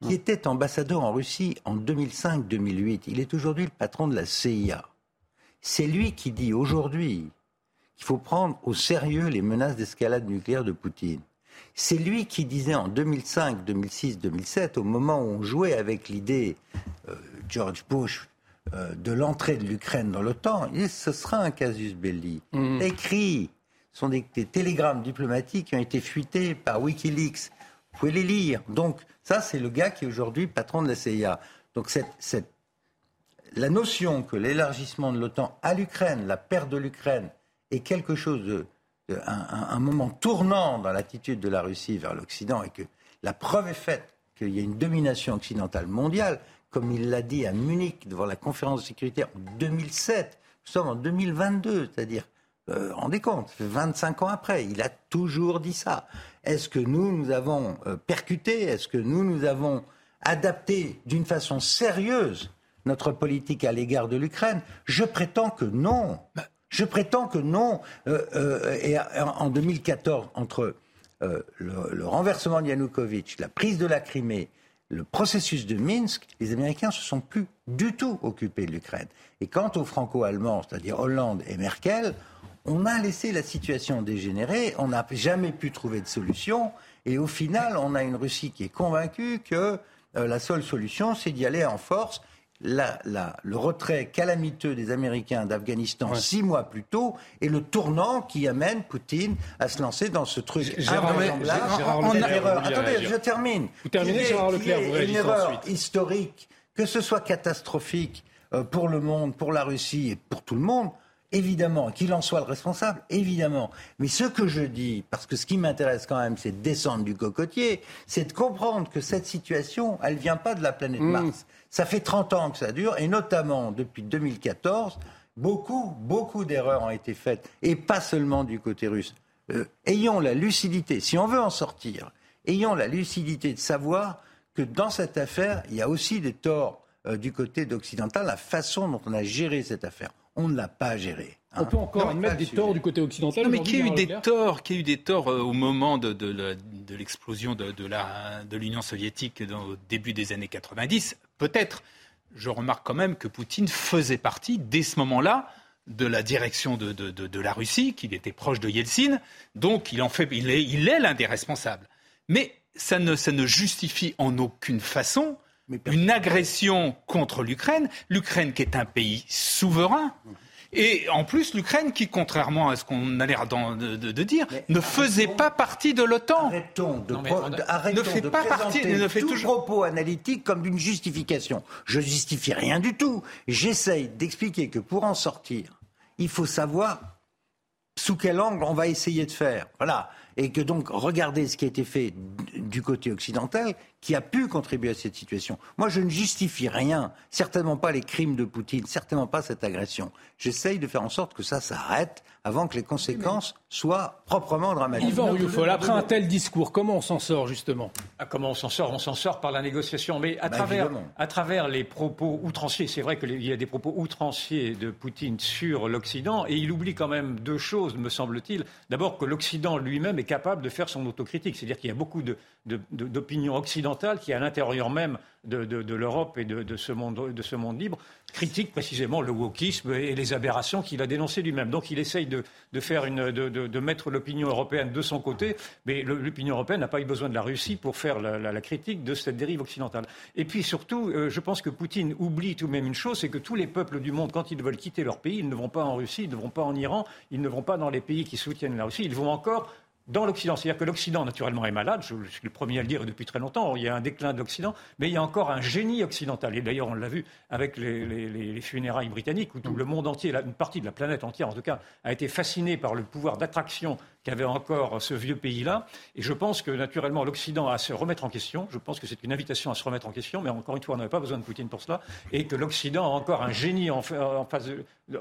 qui mm. était ambassadeur en Russie en 2005-2008. Il est aujourd'hui le patron de la CIA. C'est lui qui dit aujourd'hui il faut prendre au sérieux les menaces d'escalade nucléaire de Poutine. C'est lui qui disait en 2005, 2006, 2007, au moment où on jouait avec l'idée, euh, George Bush, euh, de l'entrée de l'Ukraine dans l'OTAN, ce sera un casus belli. Mmh. Écrit. Ce sont des, télégrammes diplomatiques qui ont été fuités par Wikileaks. Vous pouvez les lire. Donc, ça, c'est le gars qui est aujourd'hui patron de la CIA. Donc, cette, la notion que l'élargissement de l'OTAN à l'Ukraine, la perte de l'Ukraine, est quelque chose de, un, moment tournant dans l'attitude de la Russie vers l'Occident et que la preuve est faite qu'il y a une domination occidentale mondiale, comme il l'a dit à Munich devant la conférence de sécurité en 2007. Nous sommes en 2022, c'est-à-dire, euh, rendez compte, 25 ans après, il a toujours dit ça. Est-ce que nous, nous avons euh, percuté? Est-ce que nous, nous avons adapté d'une façon sérieuse notre politique à l'égard de l'Ukraine? Je prétends que non. Bah, je prétends que non. Euh, euh, et en 2014, entre euh, le, renversement de Yanukovych, la prise de la Crimée, le processus de Minsk, les Américains se sont plus du tout occupés de l'Ukraine. Et quant aux Franco-Allemands, c'est-à-dire Hollande et Merkel, on a laissé la situation dégénérer, on n'a jamais pu trouver de solution, et au final, on a une Russie qui est convaincue que la seule solution, c'est d'y aller en force le retrait calamiteux des Américains d'Afghanistan six mois plus tôt est le tournant qui amène Poutine à se lancer dans ce truc invraisemblable. Attendez, je termine. Vous terminez, Gérard Leclerc, vous une erreur historique, que ce soit catastrophique euh, pour le monde, pour la Russie et pour tout le monde. Évidemment, qu'il en soit le responsable, évidemment. Mais ce que je dis, parce que ce qui m'intéresse quand même, c'est de descendre du cocotier, c'est de comprendre que cette situation, elle ne vient pas de la planète mm. Mars. Ça fait 30 ans que ça dure, et notamment depuis 2014, beaucoup, beaucoup d'erreurs ont été faites, et pas seulement du côté russe. Euh, ayons la lucidité, si on veut en sortir, ayons la lucidité de savoir que dans cette affaire, il y a aussi des torts euh, du côté occidental, la façon dont on a géré cette affaire. On ne l'a pas gérée. On peut encore admettre des torts du côté occidental. Non, mais qui a eu des torts, qui a eu des torts au moment de, de l'explosion de, de l'Union soviétique au début des années 90 Peut-être. Je remarque quand même que Poutine faisait partie, dès ce moment-là, de la direction de, de, la Russie, qu'il était proche de Yeltsin, donc il, en fait, il est, il est l'un des responsables. Mais ça ne, ça ne justifie en aucune façon une agression contre l'Ukraine, l'Ukraine qui est un pays souverain. Et en plus, l'Ukraine, qui, contrairement à ce qu'on a l'air de, de, dire, ne faisait pas partie de l'OTAN. Arrêtons de, ne fait pas partie, ne fait tout toujours... propos analytique comme d'une justification. Je justifie rien du tout. J'essaye d'expliquer que pour en sortir, il faut savoir sous quel angle on va essayer de faire. Voilà. Et que donc, regardez ce qui a été fait du côté occidental, qui a pu contribuer à cette situation. Moi, je ne justifie rien, certainement pas les crimes de Poutine, certainement pas cette agression. J'essaye de faire en sorte que ça s'arrête avant que les conséquences soient proprement dramatiques. Yvan Rioufol, après un tel discours, comment on s'en sort justement? Ah, Comment on s'en sort? On s'en sort par la négociation. Mais à, bah, travers, à travers les propos outranciers, c'est vrai qu'il y a des propos outranciers de Poutine sur l'Occident, et il oublie quand même deux choses, me semble-t-il. D'abord que l'Occident lui-même est capable de faire son autocritique. C'est-à-dire qu'il y a beaucoup d'opinions occidentales qui, à l'intérieur même de, l'Europe et de, ce monde, de ce monde libre, critique précisément le wokisme et les aberrations qu'il a dénoncées lui-même. Donc il essaye de, faire une, de, mettre l'opinion européenne de son côté, mais l'opinion européenne n'a pas eu besoin de la Russie pour faire la, critique de cette dérive occidentale. Et puis surtout, euh, je pense que Poutine oublie tout de même une chose, c'est que tous les peuples du monde, quand ils veulent quitter leur pays, ils ne vont pas en Russie, ils ne vont pas en Iran, ils ne vont pas dans les pays qui soutiennent la Russie, ils vont encore dans l'Occident. C'est-à-dire que l'Occident, naturellement, est malade, je, suis le premier à le dire depuis très longtemps, il y a un déclin de l'Occident, mais il y a encore un génie occidental. Et d'ailleurs, on l'a vu avec les, funérailles britanniques, où tout le monde entier, une partie de la planète entière en tout cas, a été fasciné par le pouvoir d'attraction qu'avait encore ce vieux pays-là. Et je pense que, naturellement, l'Occident a à se remettre en question. Je pense que c'est une invitation à se remettre en question, mais encore une fois, on n'avait pas besoin de Poutine pour cela. Et que l'Occident a encore un génie en, face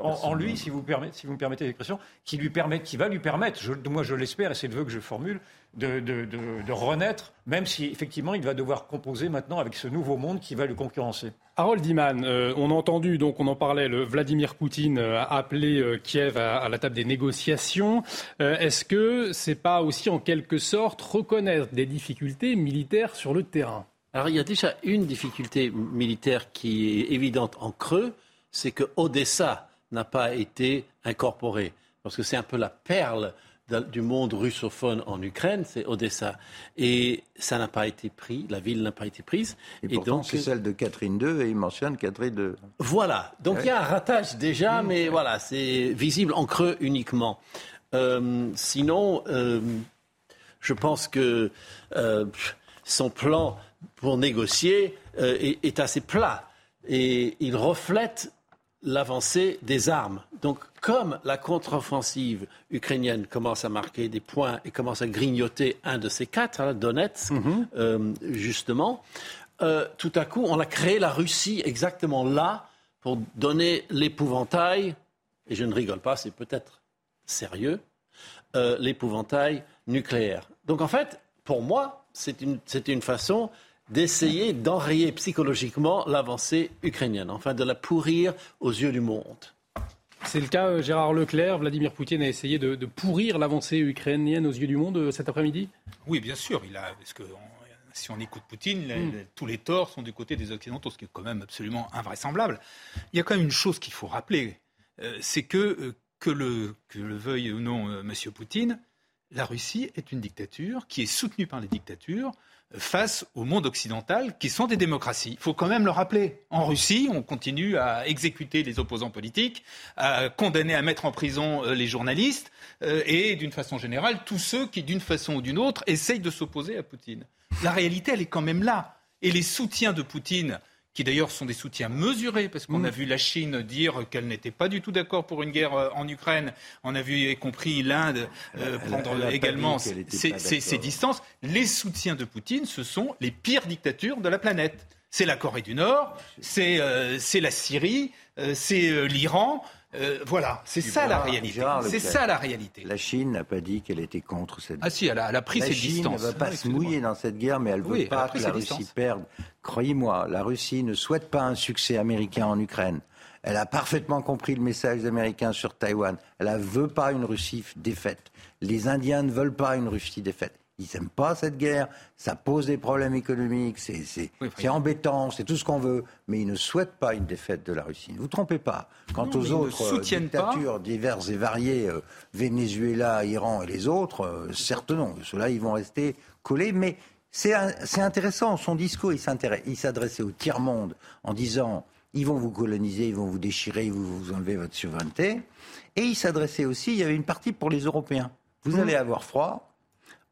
en, lui, si vous, permettez, si vous me permettez l'expression, qui, lui permet, qui va lui permettre, je, moi je l'espère, et c'est le vœu que je formule, de, de, renaître, même si effectivement il va devoir composer maintenant avec ce nouveau monde qui va le concurrencer. Harold Iman, euh, on a entendu, donc on en parlait, le Vladimir Poutine euh, a appelé euh, Kiev à, la table des négociations. Est-ce que c'est pas aussi en quelque sorte reconnaître des difficultés militaires sur le terrain? Alors il y a déjà une difficulté militaire qui est évidente en creux, c'est que Odessa n'a pas été incorporé, parce que c'est un peu la perle du monde russophone en Ukraine, c'est Odessa. Et ça n'a pas été pris, la ville n'a pas été prise. Et, donc c'est celle de Catherine II et il mentionne Catherine II. Voilà, donc il y a un rattache déjà, mais voilà, c'est visible en creux uniquement. Euh, sinon, euh, je pense que euh, son plan pour négocier est, est assez plat et il reflète l'avancée des armes. Donc, comme la contre-offensive ukrainienne commence à marquer des points et commence à grignoter un de ces quatre, hein, Donetsk, mhm. euh, justement, euh, tout à coup, on a créé la Russie exactement là pour donner l'épouvantail, et je ne rigole pas, c'est peut-être sérieux, euh, l'épouvantail nucléaire. Donc, en fait, pour moi, c'est une, une façon d'essayer d'enrayer psychologiquement l'avancée ukrainienne, enfin de la pourrir aux yeux du monde. C'est le cas, euh, Gérard Leclerc. Vladimir Poutine a essayé de, pourrir l'avancée ukrainienne aux yeux du monde euh, cet après-midi? Oui, bien sûr. Il a, parce que si on écoute Poutine, hmm. tous les torts sont du côté des Occidentaux, ce qui est quand même absolument invraisemblable. Il y a quand même une chose qu'il faut rappeler, euh, c'est que, que, le, que le veuille ou non M. Poutine, la Russie est une dictature qui est soutenue par les dictatures face au monde occidental qui sont des démocraties. Il faut quand même le rappeler. En Russie, on continue à exécuter les opposants politiques, à condamner à mettre en prison euh, les journalistes euh, et, d'une façon générale, tous ceux qui, d'une façon ou d'une autre, essayent de s'opposer à Poutine. La réalité, elle est quand même là. Et les soutiens de Poutine qui d'ailleurs sont des soutiens mesurés, parce qu'on a mm. vu la Chine dire qu'elle n'était pas du tout d'accord pour une guerre euh, en Ukraine. On a vu, y compris l'Inde, euh, prendre également ses, distances. Les soutiens de Poutine, ce sont les pires dictatures de la planète. C'est la Corée du Nord, c'est euh, la Syrie, c'est l'Iran. Euh, voilà, c'est ça la réalité. C'est ça la réalité. La Chine n'a pas dit qu'elle était contre cette guerre. Ah si, elle a, pris ses distances. Elle ne va pas se mouiller dans cette guerre, mais elle ne veut pas que la Russie perde. Croyez-moi, la Russie ne souhaite pas un succès américain en Ukraine. Elle a parfaitement compris le message américain sur Taïwan. Elle ne veut pas une Russie défaite. Les Indiens ne veulent pas une Russie défaite. Ils n'aiment pas cette guerre, ça pose des problèmes économiques, c'est embêtant, c'est tout ce qu'on veut, mais ils ne souhaitent pas une défaite de la Russie. Ne vous trompez pas. Quant aux autres euh, dictatures diverses et variées, euh, Venezuela, Iran et les autres, euh, certes non. Ceux-là, ils vont rester collés, mais c'est intéressant. Son discours, il s'adressait au tiers-monde en disant ils vont vous coloniser, ils vont vous déchirer, ils vont vous enlever votre souveraineté. Et il s'adressait aussi, il y avait une partie pour les Européens. Vous mmh. allez avoir froid,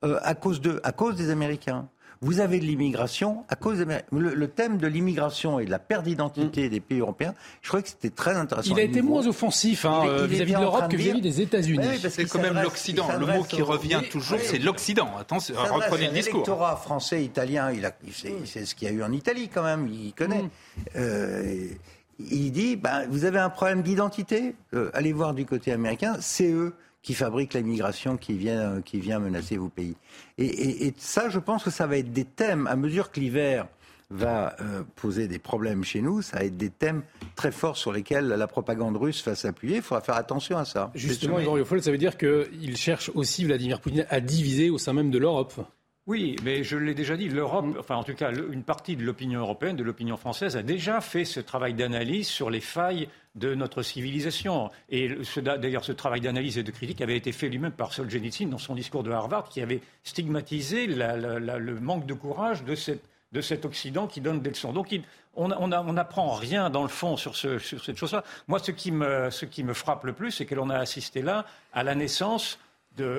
euh, à, cause de, à cause des Américains. Vous avez de l'immigration à cause des le, le, thème de l'immigration et de la perte d'identité mm. des pays européens, je crois que c'était très intéressant. Il a été moins offensif hein, euh, vis-à-vis de l'Europe que vis-à-vis des États-Unis. c'est quand même l'Occident. Le mot qui revient toujours, c'est l'Occident. Attention, reprenez le discours. L'électorat français, italien, il, c'est ce qu'il y a eu en Italie quand même. Il connaît. Mm. Euh, il dit, ben, vous avez un problème d'identité, allez voir du côté américain, c'est eux qui fabrique l'immigration qui vient, qui vient menacer vos pays. Et, ça, je pense que ça va être des thèmes, à mesure que l'hiver va euh, poser des problèmes chez nous, ça va être des thèmes très forts sur lesquels la propagande russe va s'appuyer. Il faudra faire attention à ça. Justement, Yvan ça veut dire qu'il cherche aussi, Vladimir Poutine, à diviser au sein même de l'Europe oui, mais je l'ai déjà dit, l'Europe, enfin en tout cas une partie de l'opinion européenne, de l'opinion française, a déjà fait ce travail d'analyse sur les failles de notre civilisation. Et d'ailleurs, ce travail d'analyse et de critique avait été fait lui-même par Solzhenitsyn dans son discours de Harvard, qui avait stigmatisé le manque de courage de, cet Occident qui donne des leçons. Donc on n'apprend rien dans le fond sur, cette chose-là. Moi, ce qui, me, ce qui me frappe le plus, c'est que l'on a assisté là à la naissance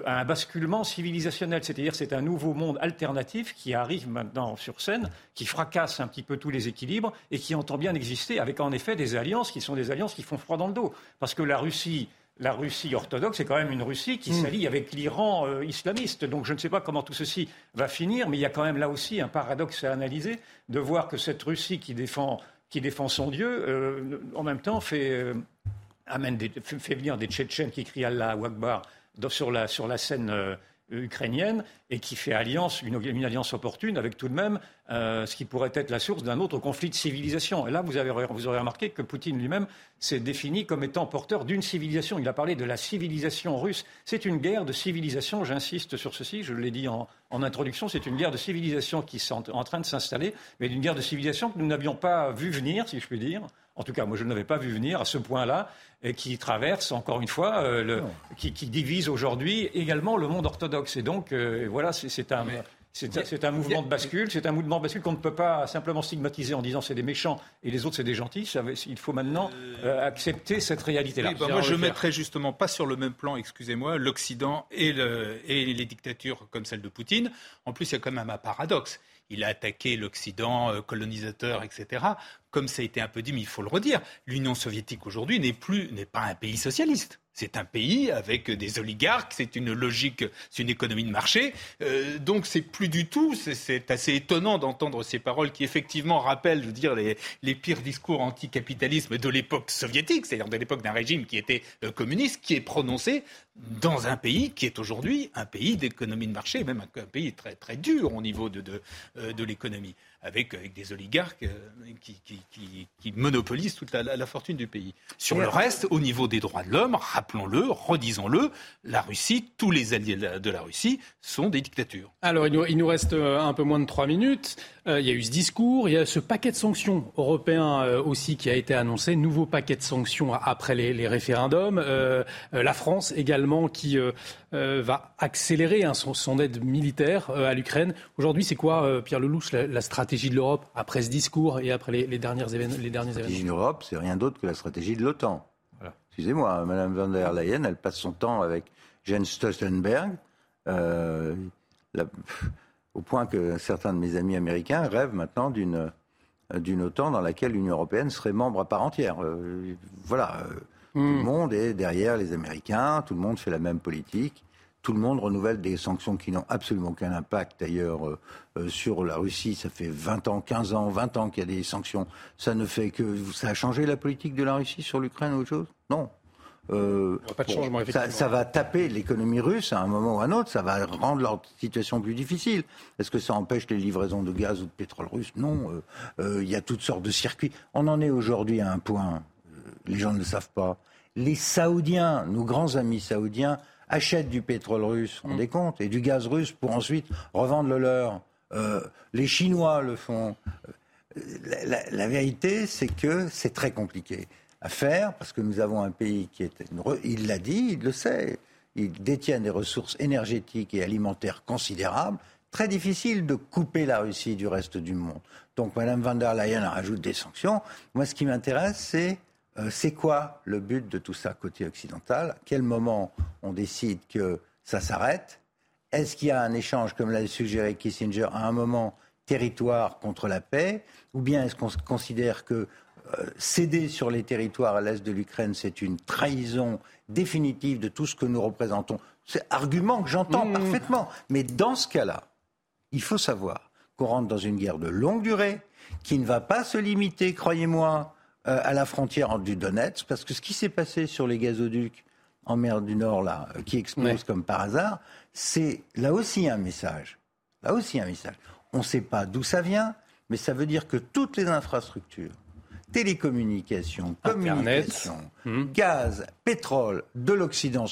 à un basculement civilisationnel. C'est-à-dire c'est un nouveau monde alternatif qui arrive maintenant sur scène, qui fracasse un petit peu tous les équilibres et qui entend bien exister avec en effet des alliances qui sont des alliances qui font froid dans le dos. Parce que la Russie, la Russie orthodoxe, c'est quand même une Russie qui mm. s'allie avec l'Iran euh, islamiste. Donc je ne sais pas comment tout ceci va finir, mais il y a quand même là aussi un paradoxe à analyser de voir que cette Russie qui défend, qui défend son Dieu, euh, en même temps fait, euh, amène fait venir des Tchétchènes qui crient Allah ou Akbar sur la, scène euh, ukrainienne et qui fait alliance, une, alliance opportune avec tout de même euh, ce qui pourrait être la source d'un autre conflit de civilisation. Et là, vous, avez, vous aurez remarqué que Poutine lui-même s'est défini comme étant porteur d'une civilisation. Il a parlé de la civilisation russe. C'est une guerre de civilisation, j'insiste sur ceci, je l'ai dit en, introduction, c'est une guerre de civilisation qui est en train de s'installer, mais une guerre de civilisation que nous n'avions pas vu venir, si je puis dire en tout cas moi je ne l'avais pas vu venir à ce point-là, et qui traverse encore une fois, euh, qui, divise aujourd'hui également le monde orthodoxe. Et donc euh, voilà, c'est un... C'est un mouvement de bascule, c'est un mouvement de bascule qu'on ne peut pas simplement stigmatiser en disant c'est des méchants et les autres c'est des gentils. il faut maintenant euh, accepter cette réalité-là. Bah, moi je ne mettrais justement pas sur le même plan, excusez-moi, l'Occident et, et les dictatures comme celle de Poutine. En plus, il y a quand même un paradoxe il a attaqué l'Occident euh, colonisateur, etc. Comme ça a été un peu dit, mais il faut le redire, l'Union soviétique aujourd'hui n'est plus n'est pas un pays socialiste. C'est un pays avec des oligarques, c'est une logique, c'est une économie de marché. Euh, donc c'est plus du tout, c'est assez étonnant d'entendre ces paroles qui effectivement rappellent, je veux dire, les, pires discours anticapitalisme de l'époque soviétique, c'est-à-dire de l'époque d'un régime qui était euh, communiste, qui est prononcé dans un pays qui est aujourd'hui un pays d'économie de marché, même un, pays très, très dur au niveau de, de, euh, de l'économie avec, avec des oligarques euh, qui, qui, qui, qui monopolisent toute la, la, fortune du pays. Sur le reste, au niveau des droits de l'homme, rappelons-le, redisons-le, la Russie, tous les alliés de la Russie sont des dictatures. Alors, il nous, il nous reste euh, un peu moins de trois minutes. Euh, il y a eu ce discours, il y a ce paquet de sanctions européen euh, aussi qui a été annoncé, nouveau paquet de sanctions après les, les référendums. Euh, la France également qui va accélérer hein, son, son, aide militaire à l'Ukraine. Aujourd'hui, c'est quoi, Pierre Lelouch, la, la stratégie de l'Europe après ce discours et après les, les, dernières événements, les derniers événements La stratégie de l'Europe, c'est rien d'autre que la stratégie de l'OTAN. Voilà. Excusez-moi, Madame von der Leyen, elle passe son temps avec Jens Stoltenberg. Euh, la, au point que certains de mes amis américains rêvent maintenant d'une d'une OTAN dans laquelle l'Union européenne serait membre à part entière. Euh, voilà, euh, mmh. tout le monde est derrière les Américains, tout le monde fait la même politique, tout le monde renouvelle des sanctions qui n'ont absolument aucun impact d'ailleurs euh, euh, sur la Russie. Ça fait 20 ans, 15 ans, 20 ans qu'il y a des sanctions. Ça ne fait que ça a changé la politique de la Russie sur l'Ukraine ou autre chose? Non. Euh, pas de changement, bon, ça, ça, va taper l'économie russe à un moment ou à un autre, ça va rendre leur situation plus difficile. Est-ce que ça empêche les livraisons de gaz ou de pétrole russe? Non. Il euh, euh, y a toutes sortes de circuits. On en est aujourd'hui à un point, les gens ne le savent pas. Les Saoudiens, nos grands amis saoudiens, achètent du pétrole russe, on mmh. des comptes, et du gaz russe pour ensuite revendre le leur. Euh, les Chinois le font. La, la, la vérité, c'est que c'est très compliqué à faire, parce que nous avons un pays qui est... Il l'a dit, il le sait, il détient des ressources énergétiques et alimentaires considérables. Très difficile de couper la Russie du reste du monde. Donc Mme van der Leyen rajoute des sanctions. Moi, ce qui m'intéresse, c'est euh, c'est quoi le but de tout ça côté occidental? À quel moment on décide que ça s'arrête? Est-ce qu'il y a un échange, comme l'a suggéré Kissinger, à un moment territoire contre la paix? Ou bien est-ce qu'on considère que euh, céder sur les territoires à l'est de l'Ukraine, c'est une trahison définitive de tout ce que nous représentons? C'est argument que j'entends mmh. parfaitement. Mais dans ce cas-là, il faut savoir qu'on rentre dans une guerre de longue durée qui ne va pas se limiter, croyez-moi, euh, à la frontière du Donetsk, parce que ce qui s'est passé sur les gazoducs en mer du Nord, là, euh, qui explosent ouais. comme par hasard, c'est là aussi un message. Là aussi un message. On ne sait pas d'où ça vient, mais ça veut dire que toutes les infrastructures télécommunications, communications, mmh. gaz, pétrole de l'Occident,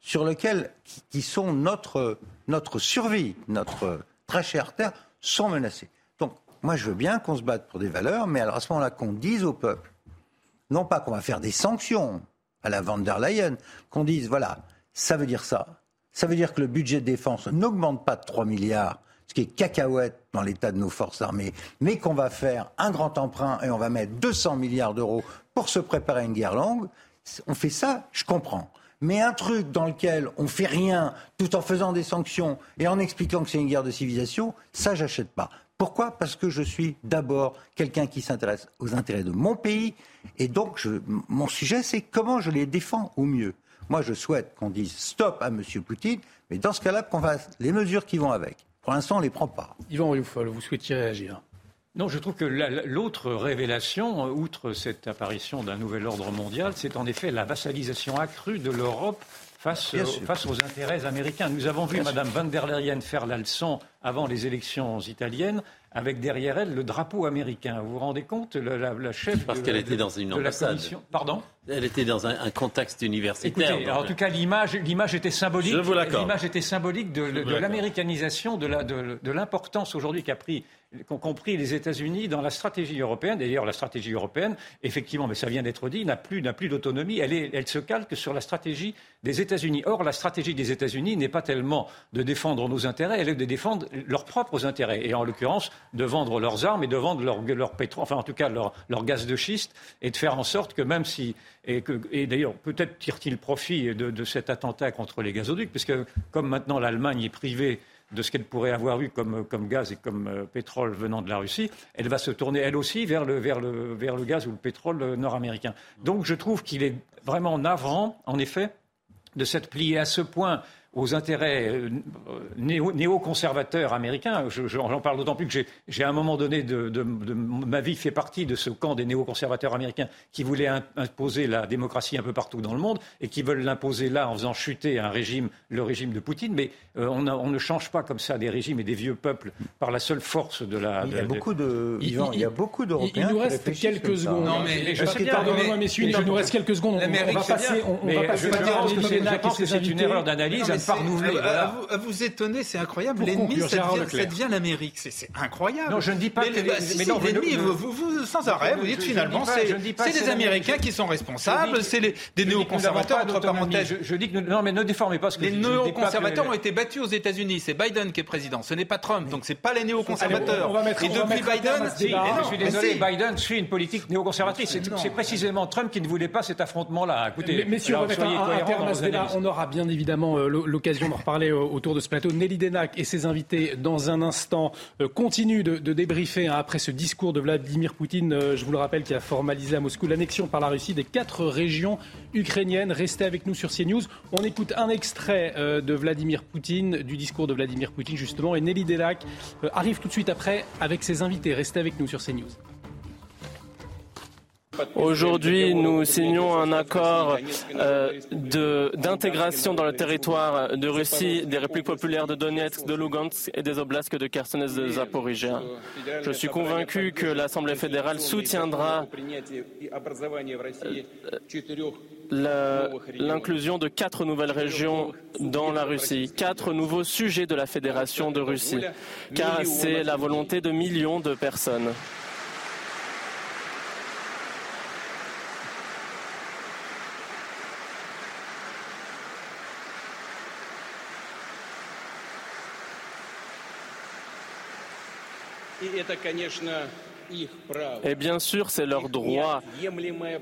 sur lesquels qui sont notre, notre survie, notre très chère terre, sont menacés. Moi, je veux bien qu'on se batte pour des valeurs, mais alors à ce moment-là, qu'on dise au peuple, non pas qu'on va faire des sanctions à la van der Leyen, qu'on dise, voilà, ça veut dire ça. Ça veut dire que le budget de défense n'augmente pas de 3 milliards, ce qui est cacahuète dans l'état de nos forces armées, mais qu'on va faire un grand emprunt et on va mettre 200 milliards d'euros pour se préparer à une guerre longue, on fait ça, je comprends. Mais un truc dans lequel on fait rien tout en faisant des sanctions et en expliquant que c'est une guerre de civilisation, ça, j'achète pas. Pourquoi? Parce que je suis d'abord quelqu'un qui s'intéresse aux intérêts de mon pays et donc je, mon sujet, c'est comment je les défends au mieux. Moi, je souhaite qu'on dise stop à M. Poutine, mais dans ce cas-là, qu'on fasse les mesures qui vont avec. Pour l'instant, on ne les prend pas. Yvan Rioufol, vous souhaitiez réagir? Non, je trouve que l'autre révélation, outre cette apparition d'un nouvel ordre mondial, c'est en effet la vassalisation accrue de l'Europe face, face, aux intérêts américains. Nous avons vu Mme van der Leyen faire la leçon avant les élections italiennes avec derrière elle le drapeau américain. Vous vous rendez compte, la, la, la chef Parce qu'elle était dans une ambassade. Pardon? Elle était dans un, un contexte universitaire. Écoutez, en tout cas, l'image, l'image était symbolique. Je vous L'image était symbolique de, de, de l'américanisation, de l'importance aujourd'hui qu'a pris qu'ont compris les États-Unis dans la stratégie européenne. D'ailleurs, la stratégie européenne, effectivement, mais ça vient d'être dit, n'a plus, n'a plus d'autonomie. Elle, est, elle se calque sur la stratégie des États-Unis. Or, la stratégie des États-Unis n'est pas tellement de défendre nos intérêts, elle est de défendre leurs propres intérêts. Et en l'occurrence, de vendre leurs armes et de vendre leur, leur pétrole, enfin en tout cas leur, leur, gaz de schiste, et de faire en sorte que même si et, d'ailleurs peut-être tire-t-il profit de, cet attentat contre les gazoducs, puisque comme maintenant l'Allemagne est privée de ce qu'elle pourrait avoir eu comme, comme gaz et comme euh, pétrole venant de la Russie, elle va se tourner elle aussi vers le, vers le, vers le gaz ou le pétrole euh, nord-américain. Donc je trouve qu'il est vraiment navrant, en effet, de s'être plié à ce point aux intérêts euh, néo-conservateurs américains. J'en parle d'autant plus que j'ai à un moment donné de, ma vie fait partie de ce camp des néo-conservateurs américains qui voulaient imposer la démocratie un peu partout dans le monde et qui veulent l'imposer là en faisant chuter un régime, le régime de Poutine. Mais euh, on, ne change pas comme ça des régimes et des vieux peuples par la seule force de la. il y a beaucoup de. il, y a beaucoup d'Européens. Il nous reste quelques secondes. Non mais pardonnez-moi messieurs, il nous reste quelques secondes. On, va passer. On, va passer. Je pense que c'est une erreur d'analyse à, vous, étonner, c'est incroyable. L'ennemi, ça, devient l'Amérique. C'est incroyable. Non, je ne dis pas que. Mais, non, l'ennemi, vous, sans arrêt, vous dites finalement, c'est les Américains qui sont responsables, c'est des néoconservateurs, entre parenthèses. Je dis que. Non, mais ne déformez pas ce que Les néoconservateurs ont été battus aux États-Unis. C'est Biden qui est président. Ce n'est pas Trump. Donc, c'est pas les néoconservateurs. Et depuis Biden. Je suis désolé, Biden suit une politique néoconservatrice. C'est précisément Trump qui ne voulait pas cet affrontement-là. Écoutez, messieurs, on aura bien évidemment euh, l'occasion d'en reparler autour de ce plateau. Nelly Denac et ses invités, dans un instant, euh, continuent de, débriefer hein, après ce discours de Vladimir Poutine, euh, je vous le rappelle, qui a formalisé à Moscou l'annexion par la Russie des quatre régions ukrainiennes. Restez avec nous sur CNews. On écoute un extrait de Vladimir Poutine, du discours de Vladimir Poutine, justement, et Nelly Denac arrive tout de suite après avec ses invités. Restez avec nous sur CNews. Aujourd'hui, nous signons un accord euh, d'intégration dans le territoire de Russie des républiques populaires de Donetsk, de Lugansk et des oblasts de Kherson et de Zaporizhia. Je suis convaincu que l'Assemblée fédérale soutiendra euh, l'inclusion de quatre nouvelles régions dans la Russie, quatre nouveaux sujets de la Fédération de Russie, car c'est la volonté de millions de personnes. Et bien sûr, c'est leur droit.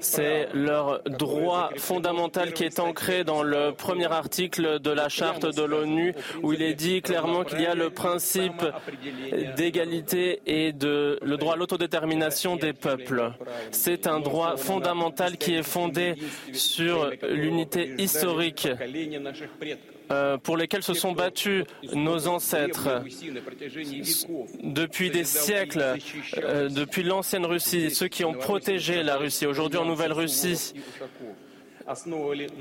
C'est leur droit fondamental qui est ancré dans le premier article de la charte de l'ONU où il est dit clairement qu'il y a le principe d'égalité et de le droit à l'autodétermination des peuples. C'est un droit fondamental qui est fondé sur l'unité historique pour lesquels se sont battus nos ancêtres depuis des siècles, euh, depuis l'ancienne Russie, ceux qui ont protégé la Russie. Aujourd'hui en Nouvelle-Russie,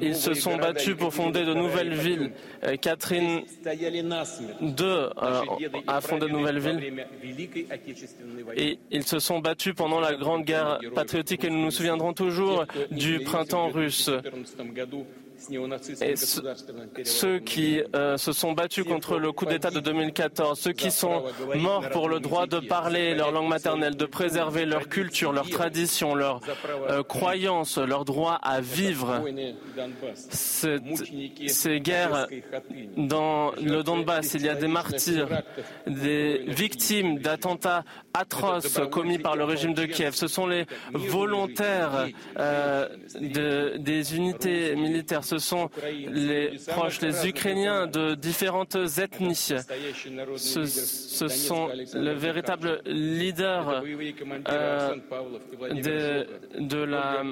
ils se sont battus pour fonder de nouvelles villes. Euh, Catherine II a fondé de nouvelles villes. Et ils se sont battus pendant la Grande Guerre patriotique et nous nous souviendrons toujours du printemps russe. Et ceux qui euh, se sont battus contre le coup d'État de 2014, ceux qui sont morts pour le droit de parler leur langue maternelle, de préserver leur culture, leur tradition, leur euh, croyance, leur droit à vivre. ces guerres dans le Donbass, il y a des martyrs, des victimes d'attentats atroces commis par le régime de Kiev. Ce sont les volontaires euh, de, des unités militaires ce sont les proches, les Ukrainiens de différentes ethnies. Ce, sont les véritables leaders euh, de, la,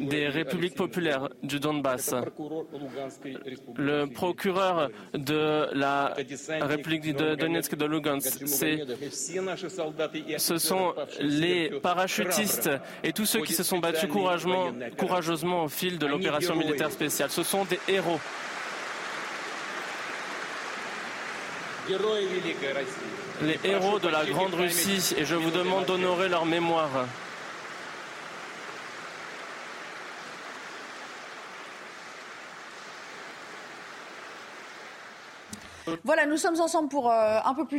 des républiques populaires du Donbass. Le procureur de la République de Donetsk et de Lugansk, ce sont les parachutistes et tous ceux qui se sont battus courageusement, courageusement au fil de l'opération militaire spéciale ce sont des héros. Les héros de la Grande Russie, et je vous demande d'honorer leur mémoire. Voilà, nous sommes ensemble pour euh, un peu plus.